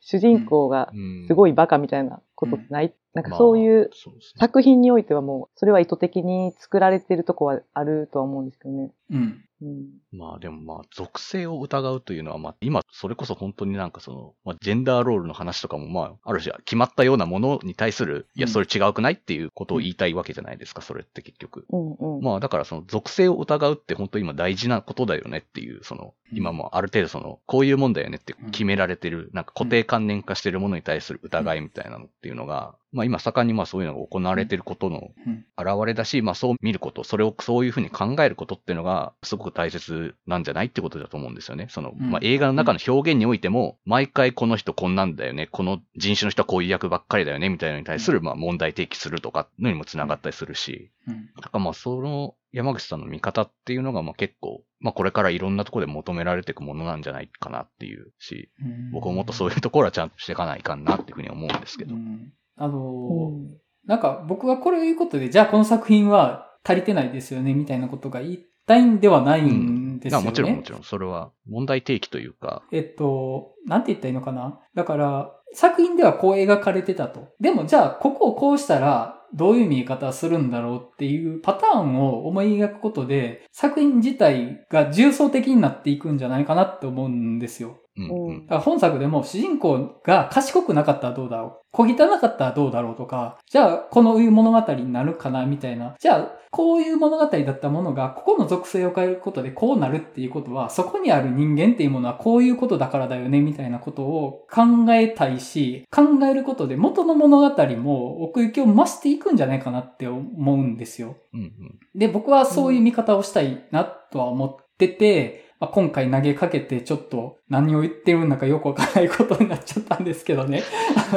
主人公がうんすごいバカみたいなことってない、なんかまあそういう作品においてはもう、それは意図的に作られてるとこはあるとは思うんですけどね。うん。うん。まあでもまあ、属性を疑うというのは、まあ今、それこそ本当になんかその、まあジェンダーロールの話とかもまあ、ある種決まったようなものに対する、いや、うんそれ違うくないっていうことを言いたいわけじゃないですか、それって結局。うんうん。まあだからその属性を疑うって本当今大事なことだよねっていう、その、うん今もある程度その、こういうもんだよねって決められてる、なんか固定観念化してるものに対する疑いみたいなのっていうのが、まあ今盛んにまあそういうのが行われてることのうん。現れだし、まあそう見ること、それをそういうふうに考えることっていうのがすごく大切なんじゃないってことだと思うんですよね。その、うんまあ映画の中の表現においても、毎回この人こんなんだよね、この人種の人はこういう役ばっかりだよね、みたいなのに対するまあ問題提起するとかのにもつながったりするし、うん。だからまあその山口さんの見方っていうのがまあ結構、まあこれからいろんなところで求められていくものなんじゃないかなっていうし、うん僕ももっとそういうところはちゃんとしていかないかんなっていうふうに思うんですけど。うんあのーうんなんか僕はこれを言うことで、じゃあこの作品は足りてないですよね、みたいなことが言いたいんではないんですよね。まあもちろんもちろん、それは問題提起というか、えっと、なんて言ったらいいのかな？だから、作品ではこう描かれてたと。でもじゃあ、ここをこうしたら、どういう見え方するんだろうっていうパターンを思い描くことで、作品自体が重層的になっていくんじゃないかなって思うんですよ。うんう本作でも主人公が賢くなかったらどうだろう小汚かったらどうだろうとか、じゃあこのいう物語になるかなみたいな。じゃあこういう物語だったものがここの属性を変えることでこうなるっていうことは、そこにある人間っていうものはこういうことだからだよねみたいなことを考えたいし、考えることで元の物語も奥行きを増していくんじゃないかなって思うんですよ。うんうんで、僕はそういう見方をしたいなとは思ってて、まあ、今回投げかけてちょっと何を言ってるんだかよくわからないことになっちゃったんですけどね。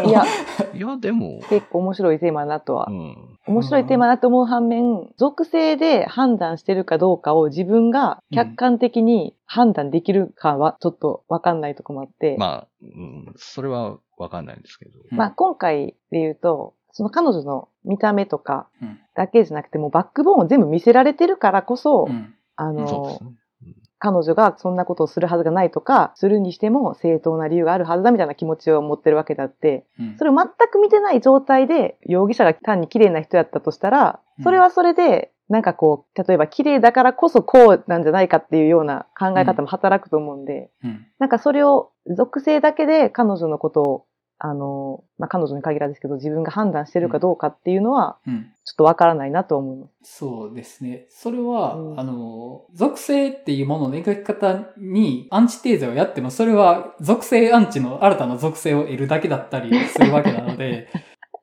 いや、いや、でも、結構面白いテーマだなとはう。ん。面白いテーマだと思う反面、属性で判断してるかどうかを自分が客観的に判断できるかはちょっとわかんないとこもあって、まあ、うん、それはわかんないんですけど。うんまあ今回で言うと、その彼女の見た目とかうんだけじゃなくてもうバックボーンを全部見せられてるからこそ、うんあの、そうですね。彼女がそんなことをするはずがないとか、するにしても正当な理由があるはずだみたいな気持ちを持ってるわけだって、うん。それを全く見てない状態で、容疑者が単に綺麗な人やったとしたらう、ん。それはそれで、なんかこう、例えば綺麗だからこそこうなんじゃないかっていうような考え方も働くと思うんで、うん。なんかそれを属性だけで彼女のことを、あの、まあ、彼女に限らずですけど、自分が判断してるかどうかっていうのは、うんちょっとわからないなと思います。そうですね。それは、うんあの、属性っていうものの描き方にアンチテーゼをやっても、それは属性アンチの新たな属性を得るだけだったりするわけなので、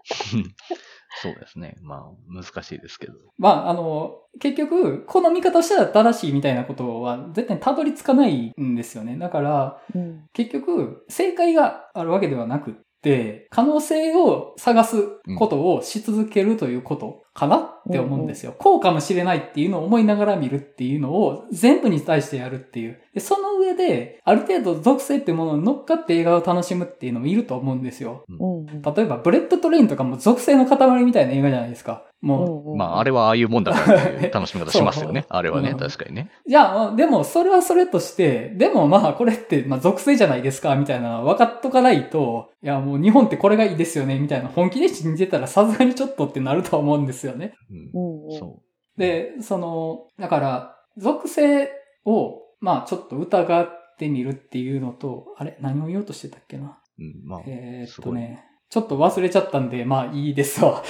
(laughs) そうですね。まあ、難しいですけど。まあ、あの、結局、この見方をしたら正しいみたいなことは絶対にたどり着かないんですよね。だから、うん。結局、正解があるわけではなくっって、可能性を探すことをし続けるということかなって思うんですよ。こうかもしれないっていうのを思いながら見るっていうのを全部に対してやるっていう。でその上で、ある程度属性ってものに乗っかって映画を楽しむっていうのもいると思うんですよ。例えば、ブレットトレインとかも属性の塊みたいな映画じゃないですか。もう、まあ、あれはああいうもんだからっていう楽しみ方しますよね。(laughs) あれはね、うん確かにね。じゃあ、でも、それはそれとして、でもまあ、これって、まあ、属性じゃないですか、みたいな分かっとかないと、いや、もう日本ってこれがいいですよね、みたいな本気で信じてたらさすがにちょっとってなると思うんですよね。うんうんうで、その、だから、属性を、まあ、ちょっと疑ってみるっていうのと、あれ何を言おうとしてたっけなう。うん、まあ、えーっとね、ちょっと忘れちゃったんで、まあ、いいですわ。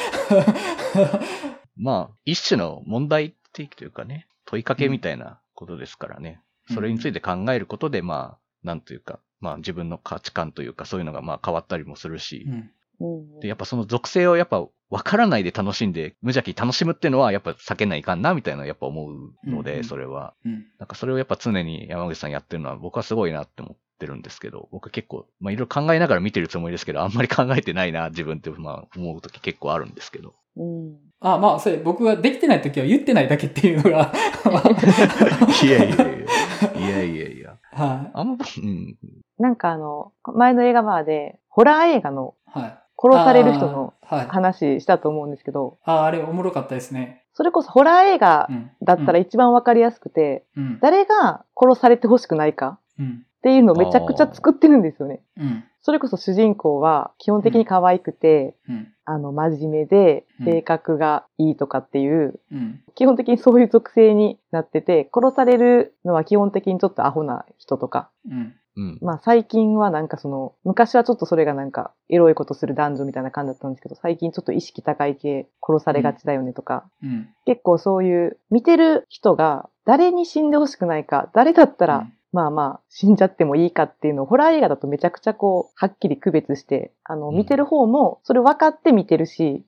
(laughs) まあ、一種の問題提起というかね、問いかけみたいなことですからね。うんそれについて考えることで、まあ、なんというか、まあ自分の価値観というかそういうのがまあ変わったりもするし、うん。で、やっぱその属性をやっぱ分からないで楽しんで、無邪気に楽しむっていうのはやっぱ避けないかんなみたいなやっぱ思うので、うんうんそれは。うん。なんかそれをやっぱ常に山口さんやってるのは僕はすごいなって思ってるんですけど、僕結構、まあいろいろ考えながら見てるつもりですけど、あんまり考えてないな、自分ってまあ思うとき結構あるんですけど。うん。あ、まあ、それ僕ができてない時は言ってないだけっていうのが、(laughs) いやいやいや。いやいやいや。はい。あんま、うん。なんかあの、前の映画バーで、ホラー映画のはい。殺される人の。話したと思うんですけど、あーあれおもろかったですね。それこそホラー映画うん。だったら一番わかりやすくて、うん。誰が殺されてほしくないかうん。っていうのをめちゃくちゃ作ってるんですよね。うん。それこそ主人公は基本的に可愛くて、うん。あの、真面目でうん性格がいいとかっていう、うん。基本的にそういう属性になってて、殺されるのは基本的にちょっとアホな人とか。うん。うん。まあ最近はなんかその、昔はちょっとそれがなんかエロいことする男女みたいな感じだったんですけど、最近ちょっと意識高い系殺されがちだよねとか、うん。結構そういう見てる人が誰に死んでほしくないか、誰だったら、まあまあ死んじゃってもいいかっていうのをホラー映画だとめちゃくちゃこう、はっきり区別して、あの、うん見てる方もそれ分かって見てるし。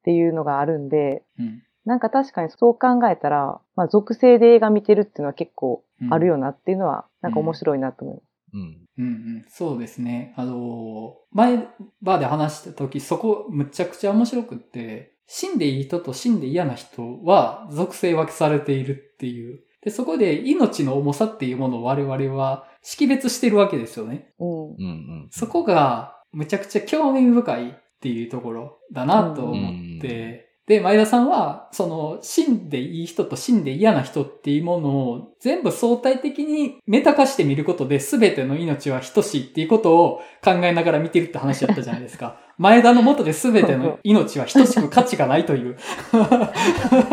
っていうのがあるんで、うん。なんか確かにそう考えたら、まあ属性で映画見てるっていうのは結構うんあるよなっていうのは、なんか面白いなと思います。うん。うんうん、そうですね。あのー前バーで話した時、そこむちゃくちゃ面白くって、死んでいい人と死んで嫌な人は属性分けされているっていう。で、そこで命の重さっていうものを我々は識別してるわけですよね。うん。うん。うん。そこがむちゃくちゃ興味深いっていうところだなと思って、で、前田さんは、その、死んでいい人と死んで嫌な人っていうものを全部相対的にメタ化して見ることで全ての命は等しいっていうことを考えながら見てるって話だったじゃないですか。(laughs) 前田のもとで全ての命は等しく価値がないという。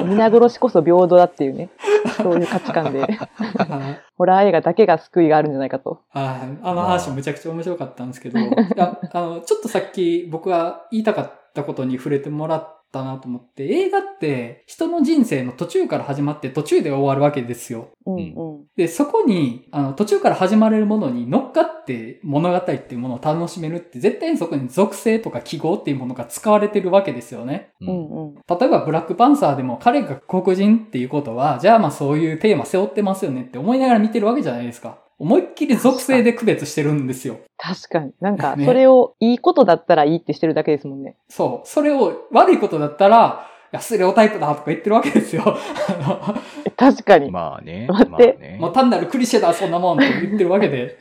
皆殺しこそ平等だっていうね、そういう価値観で、ホラー映画だけが救いがあるんじゃないかと。はいあの話もめちゃくちゃ面白かったんですけど、あの、ちょっとさっき僕が言いたかったことに触れてもらったなと思って、映画って人の人生の途中から始まって途中で終わるわけですよ。うんううん。で、そこに、あの、途中から始まれるものに乗っかって物語っていうものを楽しめるって、絶対にそこに属性とか記号っていうものが使われてるわけですよね。う。うんんうん。例えばブラックパンサーでも彼が黒人っていうことは、じゃあまあそういうテーマ背負ってますよねって思いながら見てるわけじゃないですか。思いっきり属性で区別してるんですよ。確かに。なんか、ねそれをいいことだったらいいってしてるだけですもんね。そう。それを悪いことだったら、いや、スレオタイプだとか言ってるわけですよ。(laughs) 確かに。まあね。待ってまあねのもう単なるクリシェだ、そんなもんって言ってるわけで。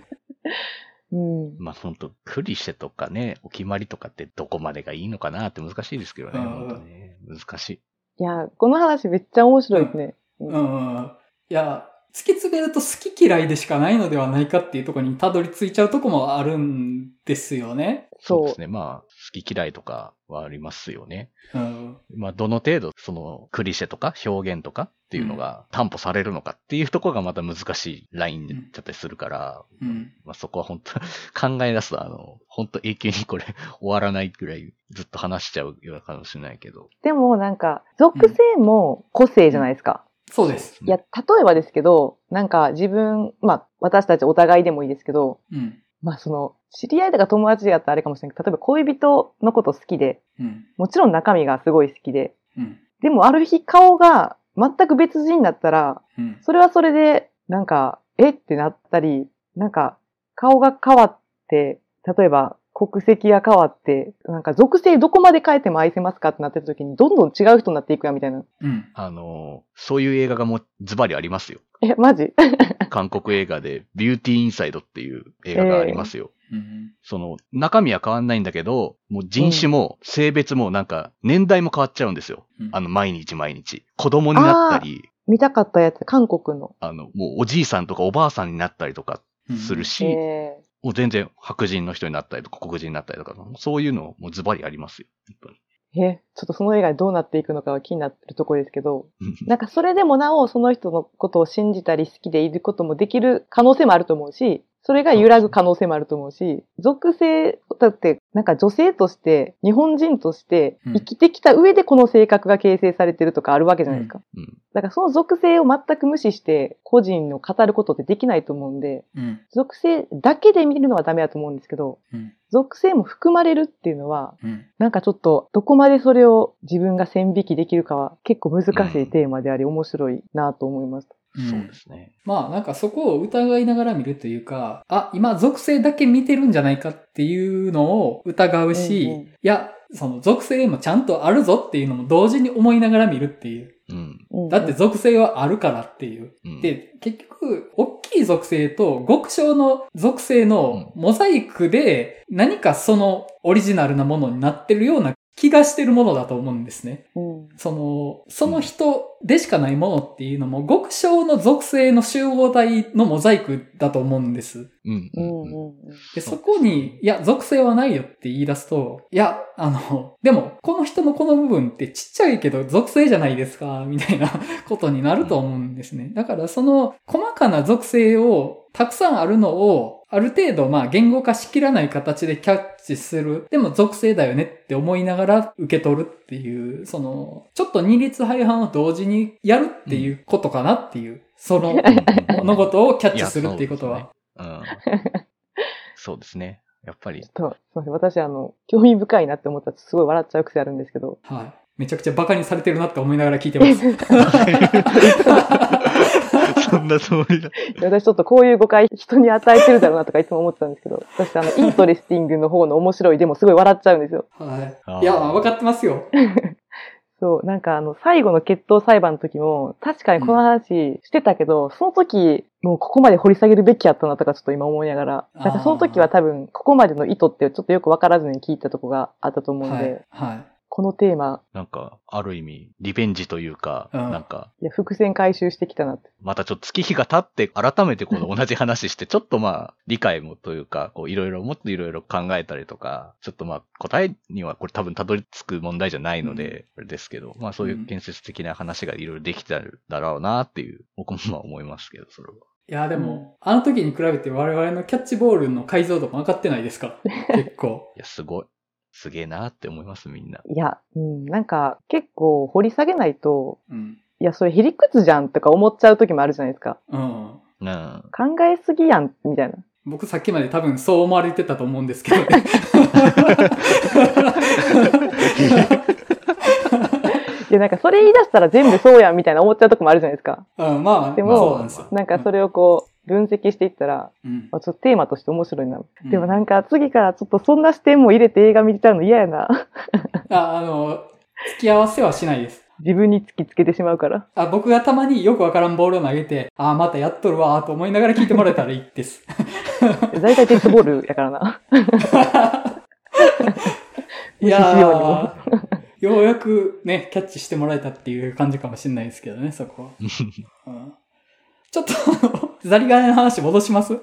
うん。まあ本当クリシェとかね、お決まりとかってどこまでがいいのかなって難しいですけどね、うん本当ね。難しい。いや、この話めっちゃ面白いですね。うん。いや、突き詰めると好き嫌いでしかないのではないかっていうところにたどり着いちゃうとこもあるんですよね。そうですね。まあ、好き嫌いとかはありますよね。うん。まあ、どの程度、その、クリシェとか表現とかっていうのが担保されるのかっていうところがまた難しいラインになっちゃったりするから、うん。まあそこは本当考え出すと、あの、本当永久にこれ終わらないぐらいずっと話しちゃうようなかもしれないけど。でもなんか、属性も個性じゃないですか。そうです。いや、例えばですけど、なんか自分、まあ、私たちお互いでもいいですけど、うん。まあその、知り合いとか友達やったらあれかもしれないけど、例えば恋人のこと好きで、うん。もちろん中身がすごい好きで、うん。でもある日顔が全く別人だったら、うん。それはそれで、なんか、え？ってなったり、なんか、顔が変わって、例えば国籍が変わって、なんか属性どこまで変えても愛せますかってなってた時に、どんどん違う人になっていくやんみたいな。うん。あの、そういう映画がもうズバリありますよ。え、マジ？(laughs) 韓国映画で、ビューティーインサイドっていう映画がありますよ。うん。その、中身は変わんないんだけど、もう人種も性別もなんか、年代も変わっちゃうんですよ。うんあの、毎日毎日。子供になったり、見たかったやつ、韓国の。あの、もうおじいさんとかおばあさんになったりとかするし、えもう全然白人の人になったりとか黒人になったりとか、そういうのもうズバリありますよ。本当にー、え、ちょっとその映画でどうなっていくのかは気になってるところですけど、なんかそれでもなおその人のことを信じたり好きでいることもできる可能性もあると思うし、それが揺らぐ可能性もあると思うし、属性、だってなんか女性として、日本人としてうん生きてきた上でこの性格が形成されてるとかあるわけじゃないですか。うん。だからその属性を全く無視して個人の語ることってできないと思うんで、うん。属性だけで見るのはダメだと思うんですけど、うん。属性も含まれるっていうのは、うん。なんかちょっと、どこまでそれを自分が線引きできるかは結構難しいテーマであり面白いなと思いました。そうですね。まあなんかそこを疑いながら見るというか、あ、今属性だけ見てるんじゃないかっていうのを疑うし、うんうんいや、その属性もちゃんとあるぞっていうのも同時に思いながら見るっていう。うん。うんだって属性はあるからっていう。うん、で、結局、大きい属性と極小の属性のモザイクで何かそのオリジナルなものになってるような気がしてるものだと思うんですね。うんその、その人でしかないものっていうのも、極小の属性の集合体のモザイクだと思うんです。うん。ううんん。うん。うんで、そこに、いや、属性はないよって言い出すと、いや、あの、でも、この人のこの部分ってちっちゃいけど属性じゃないですか、みたいなことになると思うんですね。だから、その、細かな属性をたくさんあるのを、ある程度、まあ、言語化しきらない形でキャッチする。でも、属性だよねって思いながら受け取るっていう、その、ちょっと二律背反を同時にやるっていうことかなっていう、その、物事をキャッチするっていうことは。うん。そうですね。やっぱり。と、すいません。私、あの、興味深いなって思ったらすごい笑っちゃう癖あるんですけど。はい。めちゃくちゃバカにされてるなって思いながら聞いてます。(laughs) そんなつもりだ。私ちょっとこういう誤解人に与えてるだろうなとかいつも思ってたんですけど、私あの、イントレスティングの方の面白いでもすごい笑っちゃうんですよ。はい。いや、分かってますよ。(laughs) そう、なんかあの、最後の決闘裁判の時も、確かにこの話してたけど、その時、もうここまで掘り下げるべきやったなとかちょっと今思いながら、なんかその時は多分、ここまでの意図ってちょっとよくわからずに聞いたとこがあったと思うんで、はい。はい。このテーマ、なんか、ある意味、リベンジというか、うんなんか、いや、伏線回収してきたなって。またちょっと月日が経って、改めてこの同じ話して、(laughs) ちょっとまあ、理解もというか、こう、いろいろ、もっといろいろ考えたりとか、ちょっとまあ、答えにはこれ多分たどり着く問題じゃないので、あれですけど、まあそういう建設的な話がいろいろできてるだろうなっていう、僕もまあ思いますけど、それは。いや、でも、あの時に比べて我々のキャッチボールの解像度も上がってないですか？(laughs) 結構。いや、すごい。すげえなって思います、みんな。いや、うん、なんか結構掘り下げないと、うん。いや、それへりくつじゃんとか思っちゃう時もあるじゃないですか。うん。うん。考えすぎやん、みたいな。僕さっきまで多分そう思われてたと思うんですけどね。いや、なんかそれ言い出したら全部そうやんみたいな思っちゃうとこもあるじゃないですか。うん、まあ、でもまあそうなんですよ。なんかそれをこう、分析していったら、うん。あちょっとテーマとして面白いな。うんでもなんか次からちょっとそんな視点も入れて映画見ちゃうの嫌やな。(laughs) あ、あの、付き合わせはしないです。自分に突きつけてしまうから。あ僕がたまによくわからんボールを投げて、あまたやっとるわーと思いながら聞いてもらえたらいいです。(laughs) 大体デッドボールやからな。(laughs) いやようにもー、ようやくね、キャッチしてもらえたっていう感じかもしれないですけどね、そこは。うんちょっとザリガニの話戻します？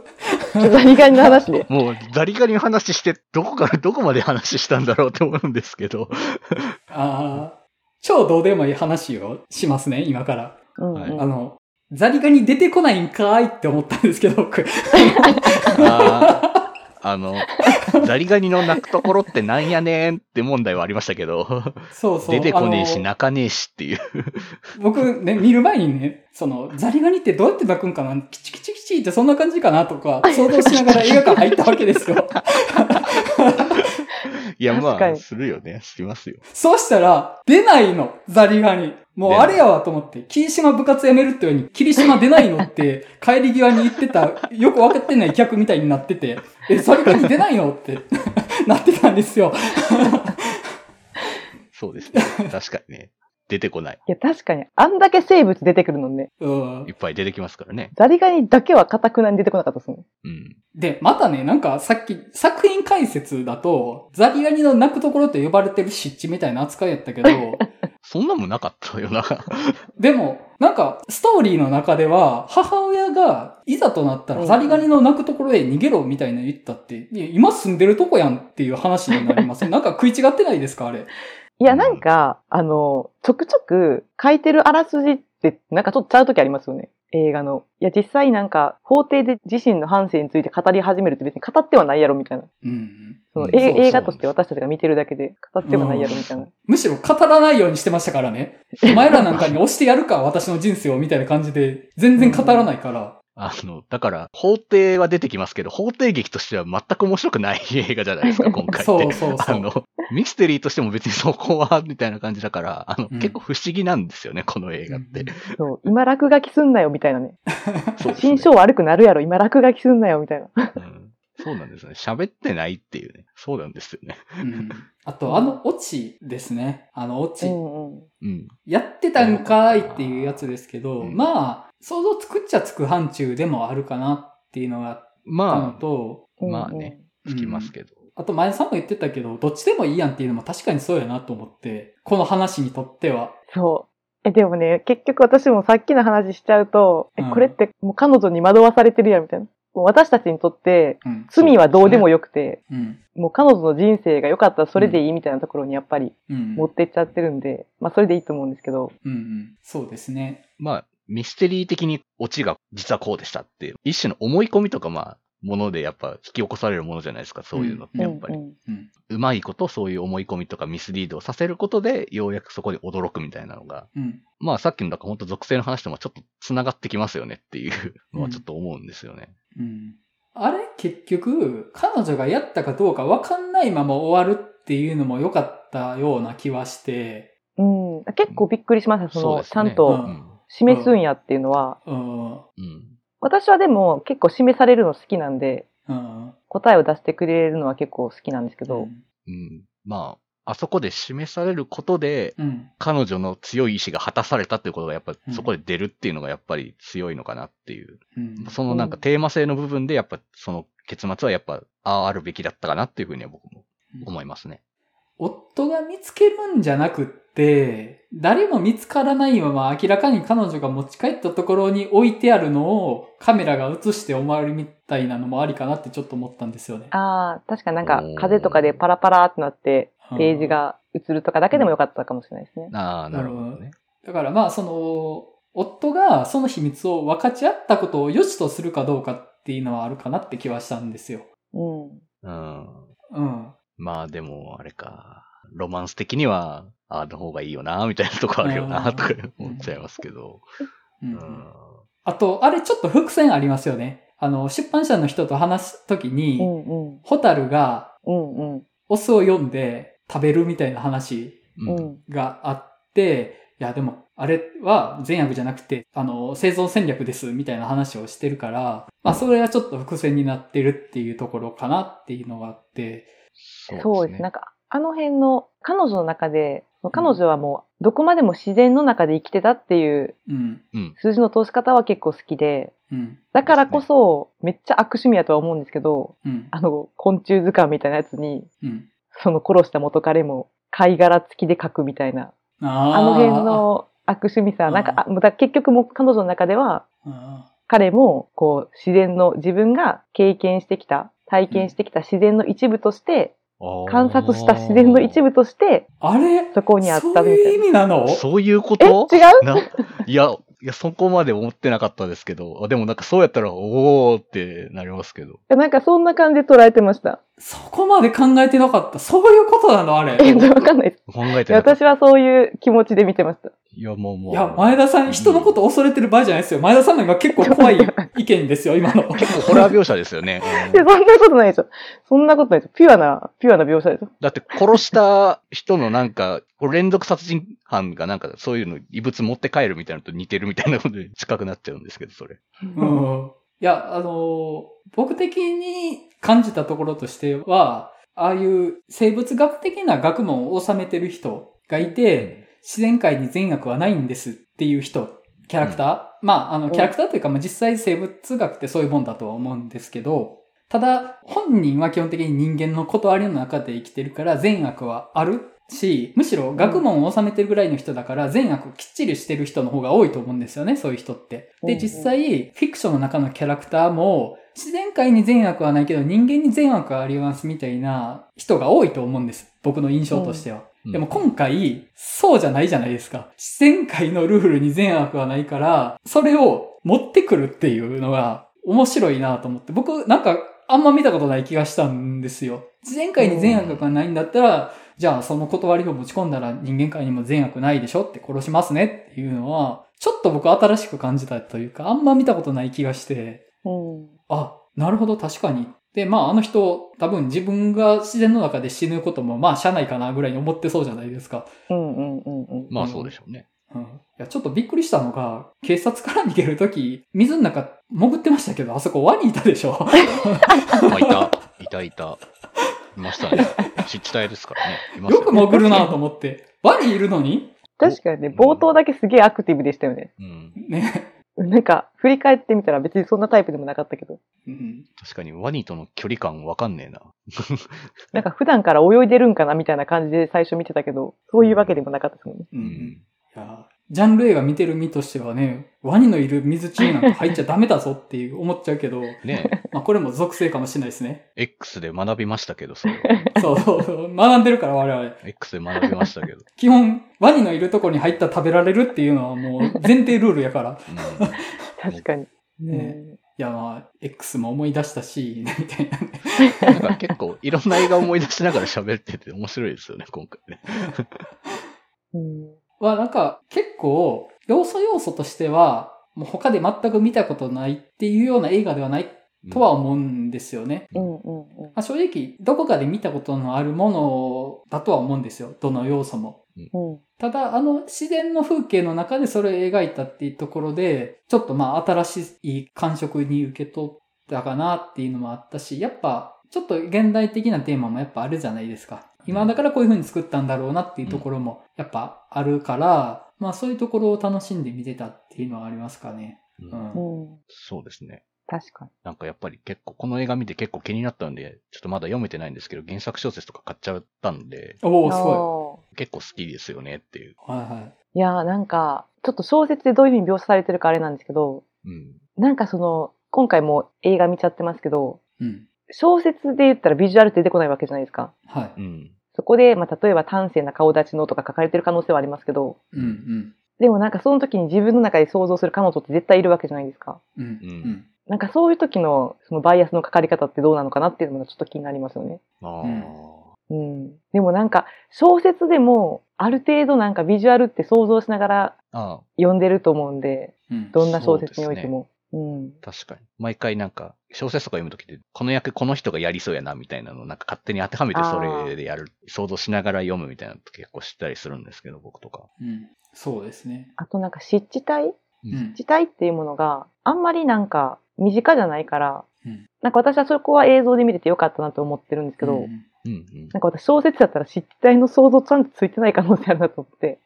何がの話で。(laughs) もう、ザリガニの話して、どこからどこまで話したんだろうって思うんですけど。あー超どうでもいい話をしますね、今から。うんはいうんあの、ザリガニ出てこないんかーいって思ったんですけど、僕。(laughs) あの、(laughs) ザリガニの鳴くところってなんやねんって問題はありましたけど、そうそう。出てこねえし、泣かねえしっていう。僕ね、見る前にね、その、ザリガニってどうやって鳴くんかな？キチキチキチってそんな感じかなとか、想像しながら映画館入ったわけですよ。いや、まあ、するよね。しますよ。そうしたら、出ないの、ザリガニ。もうあれやわと思って、霧島部活やめるってように、霧島出ないのって、(laughs) 帰り際に言ってた、よく分かってない客みたいになってて、え、ザリガニ出ないのって。(laughs) なってたんですよ。そうですね。確かにね。出てこない。いや、確かに、あんだけ生物出てくるのね。うんいっぱい出てきますからね。ザリガニだけはカタクナに出てこなかったですね。うん。で、またね、なんかさっき作品解説だと、ザリガニの泣くところと呼ばれてる湿地みたいな扱いやったけど、(laughs) そんなもんなかったよな。(laughs) でも、なんか、ストーリーの中では、母親が、いざとなったら、うんザリガニの泣くところへ逃げろみたいな言ったって、いや今住んでるとこやんっていう話になります。(laughs) なんか食い違ってないですかあれ？いや、なんか、あの、ちょくちょく書いてるあらすじって、なんかちょっとちゃうときありますよね。映画の。いや、実際なんか、法廷で自身の反省について語り始めるって別に語ってはないやろみたいな。うん。その、映画として私たちが見てるだけで語ってはないやろみたいな。むしろ語らないようにしてましたからね。お前らなんかに押してやるか、私の人生を、みたいな感じで、全然語らないから。あの、だから、法廷は出てきますけど、法廷劇としては全く面白くない (laughs) 映画じゃないですか、(laughs) 今回って。そうそうそうあの、ミステリーとしても別にそこは、みたいな感じだから、あの、うん結構不思議なんですよね、この映画って。(laughs) そう、今落書きすんなよみたいなね。そうね心象悪くなるやろ、今落書きすんなよみたいな。うんそうなんですね。喋ってないっていうね。そうなんですよね。うんあと、あのオチですね。あのオチ。うんうん。うん。やってたんかーいっていうやつですけど、うんまあ、想像つくっちゃつく範疇でもあるかなっていうのがあったのまと、あ、まあね、うん聞きますけど。あと前田さんも言ってたけど、どっちでもいいやんっていうのも確かにそうやなと思って、この話にとっては。そう。え、でもね、結局私もさっきの話しちゃうと、え、うんこれってもう彼女に惑わされてるやんみたいな。もう私たちにとって、うん。罪はどうでもよくて、うん。もう彼女の人生が良かったらそれでいいみたいなところにやっぱりうん。持ってっちゃってるんで、まあそれでいいと思うんですけど。うんうん。そうですね。まあ、ミステリー的にオチが実はこうでしたっていう、一種の思い込みとかまあ、ものでやっぱ引き起こされるものじゃないですか、そういうのってやっぱり。うんうんうん。うまいことそういう思い込みとかミスリードをさせることで、ようやくそこに驚くみたいなのが、うん。まあさっきのだから本当属性の話ともちょっと繋がってきますよねっていうのはちょっと思うんですよね。うん。あれ？結局、彼女がやったかどうかわかんないまま終わるっていうのも良かったような気はして、うん。結構びっくりしました。その、そねちゃんうとうん。示すんやっていうのは。うん。私はでも結構示されるの好きなん。で、答えを出してくれるのは結構好きなん。ですけど。うん。まあ、あそこで示されることで、うん。彼女の強い意志が果たされたっていうことがやっぱうん。そこで出るっていうのがやっぱり強いのかなっていう。そのなん。かテーマ性の部分でやっぱその結末はやっぱ、あああるべきだったかなっていうふうには僕も思いますね。夫が見つけるん。じゃなくって、誰も見つからないまま明らかに彼女が持ち帰ったところに置いてあるのをカメラが映してお回りみたいなのもありかなってちょっと思ったんですよね。ああ、確かになんか風とかでパラパラってなってうんページが映るとかだけでもよかったかもしれないですね。ああ、なるほどね。だからまあその、夫がその秘密を分かち合ったことを良しとするかどうかっていうのはあるかなって気はしたんですよ。うん。うん。うん。まあでも、あれか。ロマンス的には、ああの方がいいよな、みたいなとこあるような、んとか思っちゃいますけど。ううんん。あと、あれちょっと伏線ありますよね。あの、出版社の人と話すときに、うんうん。ホタルがうんうん。オスを読んで食べるみたいな話う。うんん。があって、いやでも、あれは善悪じゃなくて、あの、生存戦略ですみたいな話をしてるから、まあそれはちょっと伏線になってるっていうところかなっていうのがあって、そうですね。なんか、あの辺の、彼女の中で、彼女はもう、どこまでも自然の中で生きてたっていう。数字の通し方は結構好きで、うん、だからこそ、めっちゃ悪趣味やとは思うんですけど、うん、あの、昆虫図鑑みたいなやつに、うん。その殺した元彼も貝殻付きで書くみたいな、ああの辺の悪趣味さ、なんか、結局もう彼女の中では、あ彼も、こう、自然の、自分が経験してきた、体験してきた自然の一部として、観察した自然の一部として、あれそこにあったみたそういう意いな。味なのそういうこえ？違とう？ないや、いや、そこまで思ってなかったですけど、あでもなんかそうやったら、おーってなりますけど。えなんかそんな感じで捉えてました。そこまで考えてなかった。そういうことなの？あれ。え、わかんないです。考えてなかった。私はそういう気持ちで見てました。いや、もうもう。いや、前田さん、人のこと恐れてる場合じゃないですよ。前田さんも今結構怖い (laughs) 意見ですよ、今の。結構ホラー描写ですよね。(laughs) いや、そんなことないでしょ。そんなことないですよ。ピュアな、ピュアな描写ですよ。だって殺した人のなんか、連続殺人犯がなんかそういうの異物持って帰るみたいなのと似てるみたいなことで近くなっちゃうんですけど、それ。うん。いや、あのー僕的に感じたところとしては、ああいう生物学的な学問を収めてる人がいて、自然界に善悪はないんですっていう人、キャラクター、まあ、あの、キャラクターというか、まあ実際生物学ってそういうもんだとは思うんですけど、ただ、本人は基本的に人間の断りの中で生きてるから善悪はあるし、むしろ学問を収めてるぐらいの人だから善悪きっちりしてる人の方が多いと思うんですよね、そういう人って。で、実際、フィクションの中のキャラクターも、自然界に善悪はないけど人間に善悪はありますみたいな人が多いと思うんです。僕の印象としては。うんでも今回、そうじゃないじゃないですか。自然界のルールに善悪はないから、それを持ってくるっていうのが面白いなと思って。僕、なんか、あんま見たことない気がしたんですよ。自然界に善悪がないんだったら、じゃあその断りを持ち込んだら人間界にも善悪ないでしょって殺しますねっていうのは、ちょっと僕新しく感じたというか、あんま見たことない気がして、うん。あ、なるほど、確かに。で、まあ、あの人、多分自分が自然の中で死ぬことも、まあ、社内かなぐらいに思ってそうじゃないですか。うんうんうんうん。まあそうでしょうね。うん。いや、ちょっとびっくりしたのが、警察から逃げるとき、水の中潜ってましたけど、あそこワニいたでしょ？ま (laughs) あ、いた、いたいた。いましたね。湿地帯ですからね。いましよくたよね。潜るなと思って。ワニいるのに？確かにね、冒頭だけすげえアクティブでしたよね。うん。ね。なんか、振り返ってみたら別にそんなタイプでもなかったけど。うん。確かにワニとの距離感わかんねえな。(laughs) なんか普段から泳いでるんかなみたいな感じで最初見てたけど、そういうわけでもなかったですもんね。う。うんん。いや、ジャンル映画見てる身としてはね、ワニのいる水中なんか入っちゃダメだぞっていう思っちゃうけど、(laughs) ねまあこれも属性かもしれないですね。X で学びましたけど、それは。そうそうそう。学んでるから我々。X で学びましたけど。基本、ワニのいるとこに入ったら食べられるっていうのはもう前提ルールやから。うん確かに。ねいやまあ、X も思い出したし、みたいなね。なんか結構いろんな映画を思い出しながら喋ってて面白いですよね、今回ね。うん。はなんか結構、要素要素としては、もう他で全く見たことないっていうような映画ではないとは思うんですよね。うんうんうん。まあ、正直、どこかで見たことのあるものだとは思うんですよ。どの要素も。うん。ただ、あの自然の風景の中でそれを描いたっていうところで、ちょっとまあ新しい感触に受け取ったかなっていうのもあったし、やっぱちょっと現代的なテーマもやっぱあるじゃないですか。今だからこういう風に作ったんだろうなっていうところもやっぱあるから、まあそういうところを楽しんで見てたっていうのはありますかね。ううんん。うん。そうですね。確かに。なんかやっぱり結構、この映画見て結構気になったんで、ちょっとまだ読めてないんですけど、原作小説とか買っちゃったんで、おおすごい。結構好きですよねっていう。い。はいはい。いやーなんか、ちょっと小説でどういうふうに描写されてるかあれなんですけど、うん。なんかその、今回も映画見ちゃってますけど、うん。小説で言ったらビジュアルって出てこないわけじゃないですか。はい。うん。そこで、まあ、例えば端正な顔立ちのとか書かれてる可能性はありますけど、うんうん。でもなんかその時に自分の中で想像する彼女って絶対いるわけじゃないですか。うん。うん。なんかそういう時のそのバイアスのかかり方ってどうなのかなっていうのがちょっと気になりますよね。ああ、うんうん。でもなんか小説でもある程度なんかビジュアルって想像しながら読んでると思うんで、うん。どんな小説においても。うん。確かに。毎回なんか、小説とか読むときって、この役この人がやりそうやな、みたいなのをなんか勝手に当てはめてそれでやる、想像しながら読むみたいなのって結構知ったりするんですけど、僕とか。うん。そうですね。あとなんか湿地帯？うん。湿地帯っていうものがあんまりなんか身近じゃないから、うんなんか私はそこは映像で見れてよかったなと思ってるんですけど、うんうんうん。なんか私小説だったら湿地帯の想像ちゃんとついてない可能性あるなと思って。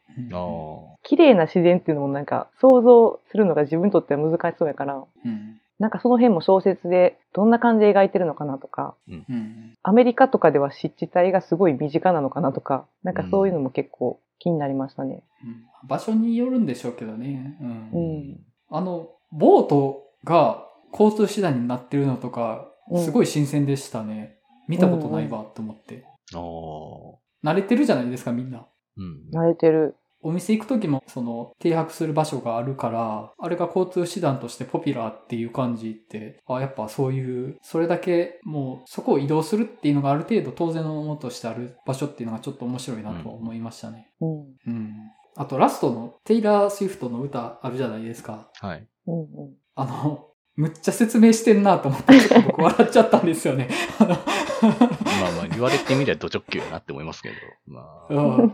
綺麗な自然っていうのもなんか想像するのが自分にとっては難しそうやから、うん。なんかその辺も小説でどんな感じで描いてるのかなとか、うん。アメリカとかでは湿地帯がすごい身近なのかなとか、なんかそういうのも結構気になりましたね。うん場所によるんでしょうけどね。うんうん。あの、ボートが交通手段になってるのとか、うんすごい新鮮でしたね。見たことないわと思って。ああ。慣れてるじゃないですか、みんな。うん。慣れてる。お店行くときも、その、停泊する場所があるから、あれが交通手段としてポピュラーっていう感じって、あ、やっぱそういう、それだけ、もう、そこを移動するっていうのがある程度当然のものとしてある場所っていうのがちょっと面白いなと思いましたね。うん。うん。あと、ラストのテイラー・スウィフトの歌あるじゃないですか。はい。うんうん。あの、むっちゃ説明してんなと思って、僕笑っちゃったんですよね。(laughs) まあまあ、言われてみりゃド直球やなって思いますけど。まあ。うん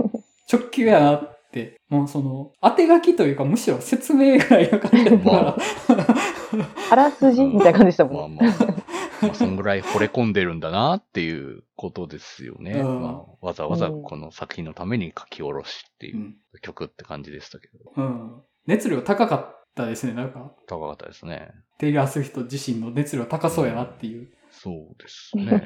直球やなって、もうその、当て書きというかむしろ説明ぐらいの感じだったから、あらすじみたいな感じでしたまあもんね。まあ、まあ、そんぐらい惚れ込んでるんだなっていうことですよね。うんまあ、わざわざこの作品のために書き下ろしっていううん。曲って感じでしたけど、うん。熱量高かったですね。なんか、高かったですね。テイラー・スウィフト自身の熱量高そうやなっていう。そうですね。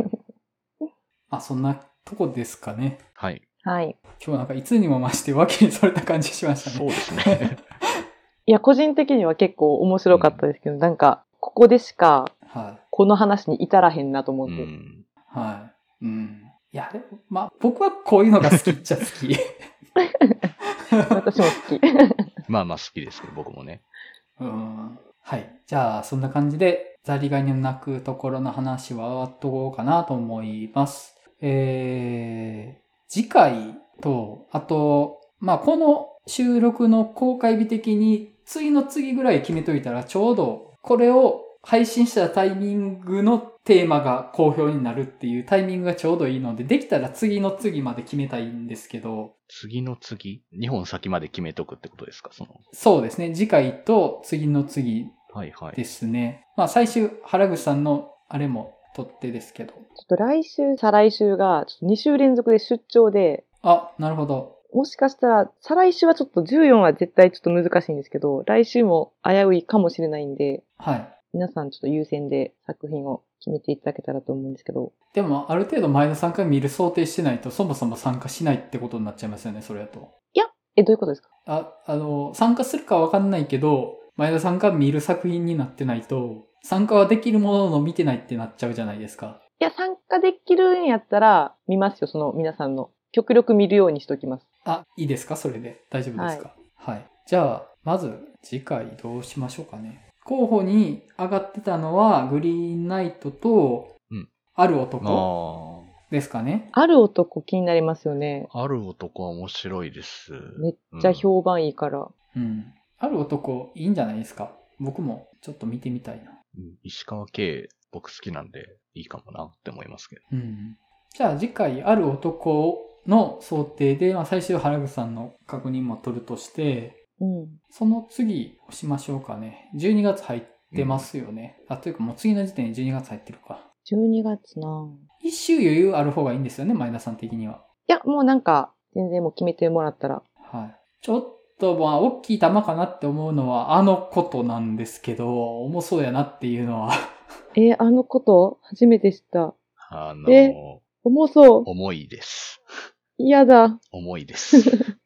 あ、そんなとこですかね。はい。はい。今日なんかいつにも増して脇にそれた感じしましたね。そうですね。(laughs) いや、個人的には結構面白かったですけど、なんか、ここでしかはい。この話に至らへんなと思って。うん。はい。うん。いや、でも、まあ、僕はこういうのが好きっちゃ好き。(laughs) 私も好き。(laughs) まあまあ好きですけど、僕もね。うん。はい。じゃあ、そんな感じで、ザリガニの鳴くところの話は終わっとこうかなと思います。えー、次回と、あと、まあ、この収録の公開日的に、次の次ぐらい決めといたら、ちょうど、これを配信したタイミングのテーマが好評になるっていうタイミングがちょうどいいので、できたら次の次まで決めたいんですけど、次の次 ?2 本先まで決めとくってことですかその。そうですね、次回と次の次はいはい。ですね。まあ最終、原口さんのあれも取ってですけど。ちょっと来週、再来週が、ちょっと2週連続で出張で、あ、なるほど。もしかしたら、再来週はちょっと14は絶対ちょっと難しいんですけど、来週も危ういかもしれないんで、はい。皆さんちょっと優先で作品を決めていただけたらと思うんですけど、でも、ある程度前田さんが見る想定してないと、そもそも参加しないってことになっちゃいますよね、それだと。え、どういうことですか？あ、あの、参加するかわかんないけど、前田さんが見る作品になってないと、参加はできるものの見てないってなっちゃうじゃないですか。いや、参加できるんやったら、見ますよ、その皆さんの。極力見るようにしときます。あ、いいですか？それで。大丈夫ですか？はい。じゃあ、まず、次回どうしましょうかね。候補に上がってたのは、グリーンナイトと、うんある男あですかね。ある男気になりますよね。あ。ある男は面白いです。めっちゃ評判いいから。うん。ある男、いいんじゃないですか？僕もちょっと見てみたいな。うん石川圭、僕好きなんでいいかもなって思いますけど。うん。じゃあ次回、ある男の想定で、まあ、最終原口さんの確認も取るとして、うん。その次、押しましょうかね。12月入ってますよね。あ、というかもう次の時点で12月入ってるか。12月なぁ一周余裕ある方がいいんですよね、前田さん的には。いや、もうなんか、全然もう決めてもらったら。はい。ちょっとまあ、大きい玉かなって思うのは、あのことなんですけど、重そうやなっていうのは。えーあのこと？初めて知った。あのえ重そう。重いです。嫌だ。重いです。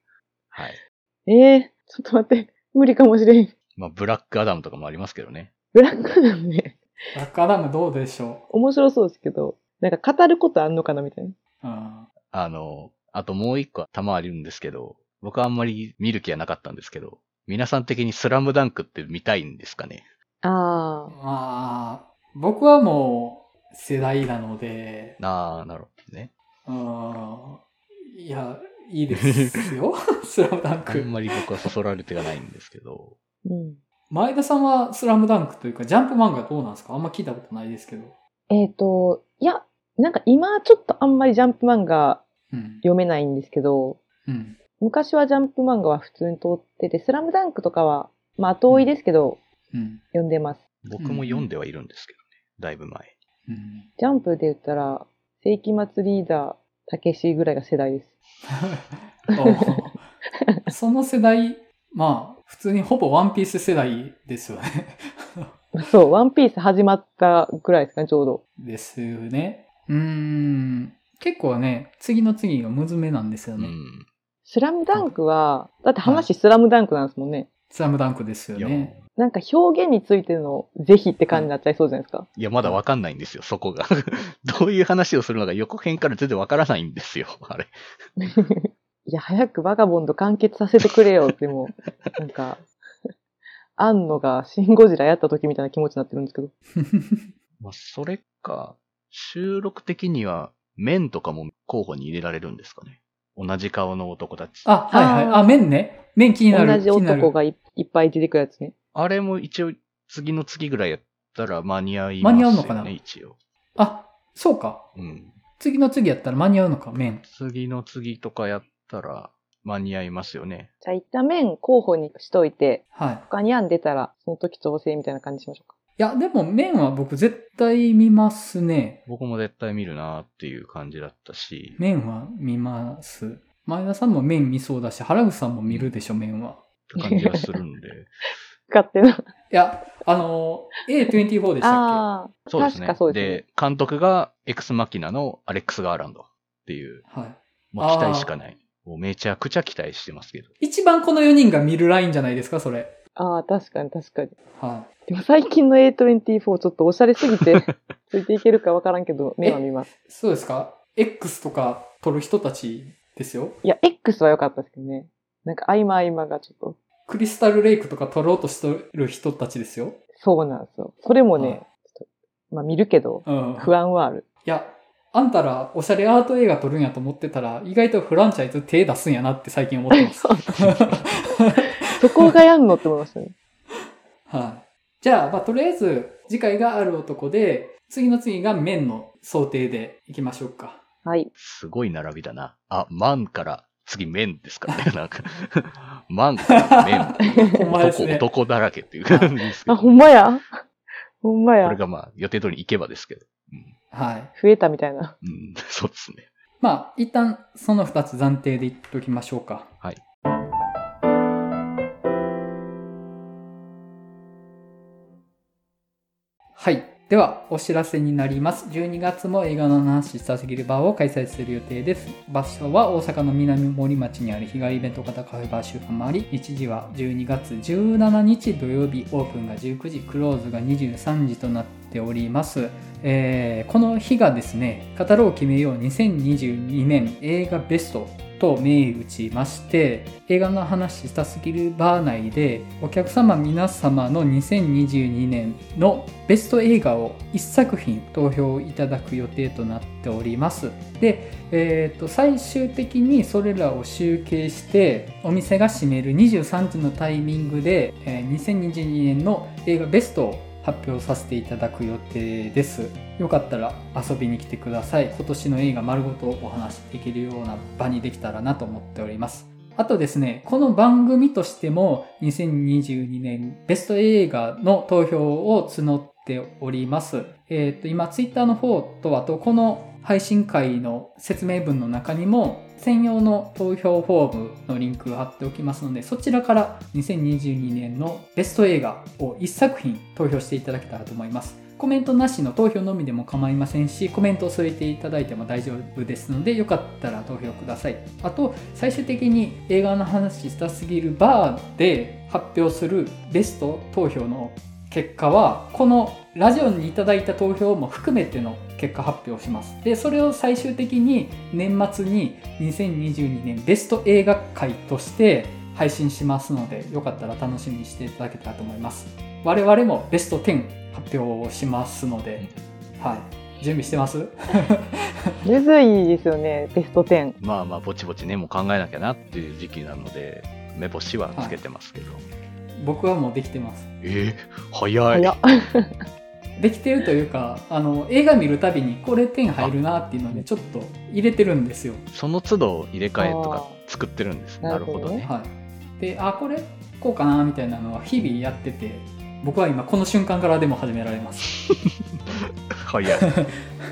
(laughs) はい。えー、ちょっと待って。無理かもしれん。まあ、ブラックアダムとかもありますけどね。ブラックなんね。ブラックアダムどうでしょ面白そうですけど、なんか語ることあんのかなみたいな。う。うん。あの、あともう一個玉あるんですけど、僕はあんまり見る気はなかったんですけど、皆さん的にスラムダンクって見たいんですかね？あまあ、僕はもう世代なので、ああ、なるほどね。うん。いや、いいですよ。(laughs) スラムダンあんク。まり僕はそそられてがないんですけど、ー。うん。前田さんはスラムダンクというか、ジャンプ漫画どうなんですか？あんま聞いたことないですけど。えっ、と、いや、なんか今ちょっとあんまりジャンプ漫画うん。読めないんですけど、うん。昔はジャンプ漫画は普通に通ってて、スラムダンクとかは、まあ後追いですけど、うん。読んでます。僕も読んではいるんですけどね。だいぶ前。うん。ジャンプで言ったら、世紀末リーダー、たけしぐらいが世代です。(laughs) おその世代、まあ、普通にほぼワンピース世代ですよね。そう、ワンピース始まったぐらいですかね、ちょうど。ですよね。うーん。結構ね、次の次がむずめなんですよね。うん。スラムダンクは、だって話スラムダンクなんですもんね。スラムダンクですよね。なんか表現についての是非って感じになっちゃいそうじゃないですか。いや、まだわかんないんですよ、そこが。(laughs) どういう話をするのか予告編から全然わからないんですよ、あれ。(laughs) いや、早くバガボンド完結させてくれよってもう、(laughs) なんか、アンノがシンゴジラやった時みたいな気持ちになってるんですけど。まあ、それか、収録的には、面とかも候補に入れられるんですかね。同じ顔の男たち。あ、はいはい。あ面ね。面気になる。同じ男がいいっぱい出てくるやつね。あれも一応、次の次ぐらいやったら間に合いますよね。間に合うのかな？一応。あ、そうか。うん。次の次やったら間に合うのか、面。次の次とかやったら、間に合いますよね。じゃあ一旦面候補にしといて、はい。他に案出たら、その時調整みたいな感じしましょうか。いや、でも麺は僕絶対見ますね。僕も絶対見るなっていう感じだったし、麺は見ます。前田さんも麺見そうだし、原口さんも見るでしょ、麺は。って感じがするんで。(laughs) 勝手な。いや、あの、A24 でしたっああ、そうですね。確かそうですね。で、監督がエクスマキナのアレックス・ガーランドっていう、けはい。もう期待しかない。もうめちゃくちゃ期待してますけど。一番この4人が見るラインじゃないですか、それ。ああ、確かに確かに。はでも最近の A24 ちょっとおしゃれすぎて、(laughs) ついていけるかわからんけど、目は見ます。い。そうですか ?X とか撮る人たちですよ。いや、X は良かったですけどね。なんか合間合間がちょっと、クリスタルレイクとか撮ろうとしてる人たちですよ。そうなんですよ。それもはいね、ちょっとまあ見るけど、うん。不安はある。いや、あんたらおしゃれアート映画撮るんやと思ってたら、意外とフランチャイズ手出すんやなって最近思ってます。(laughs) そこがやんのって思いましたね。(laughs) はい。じゃあ、まあ、とりあえず、次回がある男で、次の次が麺の想定でいきましょうか。はい。すごい並びだな。あ、マンから次麺ですからね。なんか、(laughs) マンから麺。(laughs) ほんまですね。男男だらけっていう感じですけあ、ど。ほんまや？ほんまやこれ。がまあ予定通り行けばですけど。うん、はい。増えたみたいな。うん、そうですね。まあ、一旦その二つ暫定で言っておきましょうか。では、お知らせになります。12月も映画の話したすぎるバーを開催する予定です。場所は大阪の南森町にある日帰りイベント型カフェバー週間もあり、日時は12月17日土曜日、オープンが19時、クローズが23時となっております。えーこの日がですね、語ろう決めよう2022年映画ベストと銘打ちまして、映画の話したすぎるバー内で、お客様皆様の2022年のベスト映画を1作品投票いただく予定となっております。で、えー、と最終的にそれらを集計してお店が閉める23時のタイミングで、えー2022年の映画ベストを発表させていただく予定です。よかったら遊びに来てください。今年の映画丸ごとお話しできるような場にできたらなと思っております。あとですね、この番組としても2022年ベスト映画の投票を募っております。えっ、と、今ツイッターの方と、あとこの配信会の説明文の中にも専用の投票フォームのリンクを貼っておきますので、そちらから2022年のベスト映画を1作品投票していただけたらと思います。コメントなしの投票のみでも構いませんし、コメントを添えていただいても大丈夫ですので、よかったら投票ください。あと、最終的に映画の話したすぎるバーで発表するベスト投票の結果は、このラジオにいただいた投票も含めての結果発表します。で、それを最終的に年末に2022年ベスト映画会として配信しますので、よかったら楽しみにしていただけたらと思います。我々もベスト10発表しますので、はい。準備してます？(laughs) むずいですよね、ベスト10。まあまあ、ぼちぼちね、もう考えなきゃなっていう時期なので、目星はつけてますけど。僕はもうできてます。えー、早い。できてるというか、あの、映画見るたびにこれ点入るなっていうので、ちょっと入れてるんですよ。その都度入れ替えとかあ作ってるんです。ななるほどね。はい。で、あ、これ、こうかなみたいなのは日々やってて、僕は今この瞬間からでも始められます。(laughs) 早い。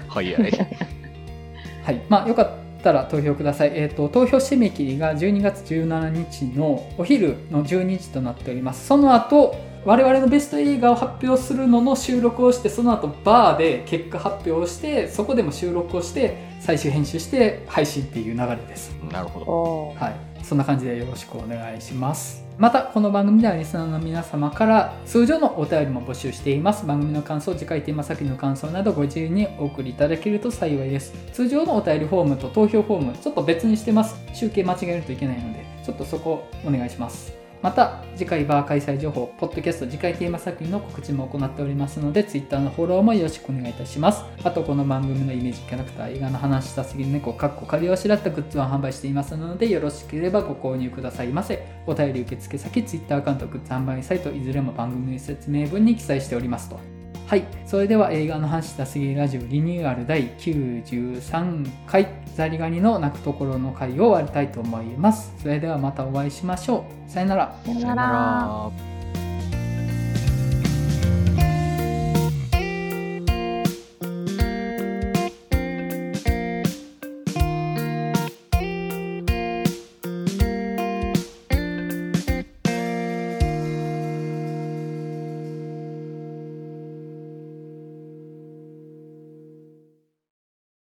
早い。(laughs) はい。まあ、よかったら投票ください。えっ、と、投票締め切りが12月17日のお昼の12時となっております。その後、我々のベスト映画を発表するのの収録をして、その後バーで結果発表をして、そこでも収録をして、最終編集して配信っていう流れです。なるほど。はい。そんな感じでよろしくお願いします。また、この番組ではリスナーの皆様から通常のお便りも募集しています。番組の感想、次回テーマ先の感想などご自由にお送りいただけると幸いです。通常のお便りフォームと投票フォーム、ちょっと別にしてます。集計間違えるといけないので、ちょっとそこお願いします。また、次回バー開催情報、ポッドキャスト次回テーマ作品の告知も行っておりますので、Twitter のフォローもよろしくお願いいたします。あと、この番組のイメージキャラクター、映画の話したすぎる猫、かっこ仮をしらったグッズを販売していますので、よろしければご購入くださいませ。お便り受付先、Twitter アカウント、グッズ販売サイト、いずれも番組説明文に記載しておりますと。はい。それでは映画の話したすぎラジオリニューアル第93回ザリガニの泣くところの回を終わりたいと思います。それではまたお会いしましょう。さよなら。さよなら。ら。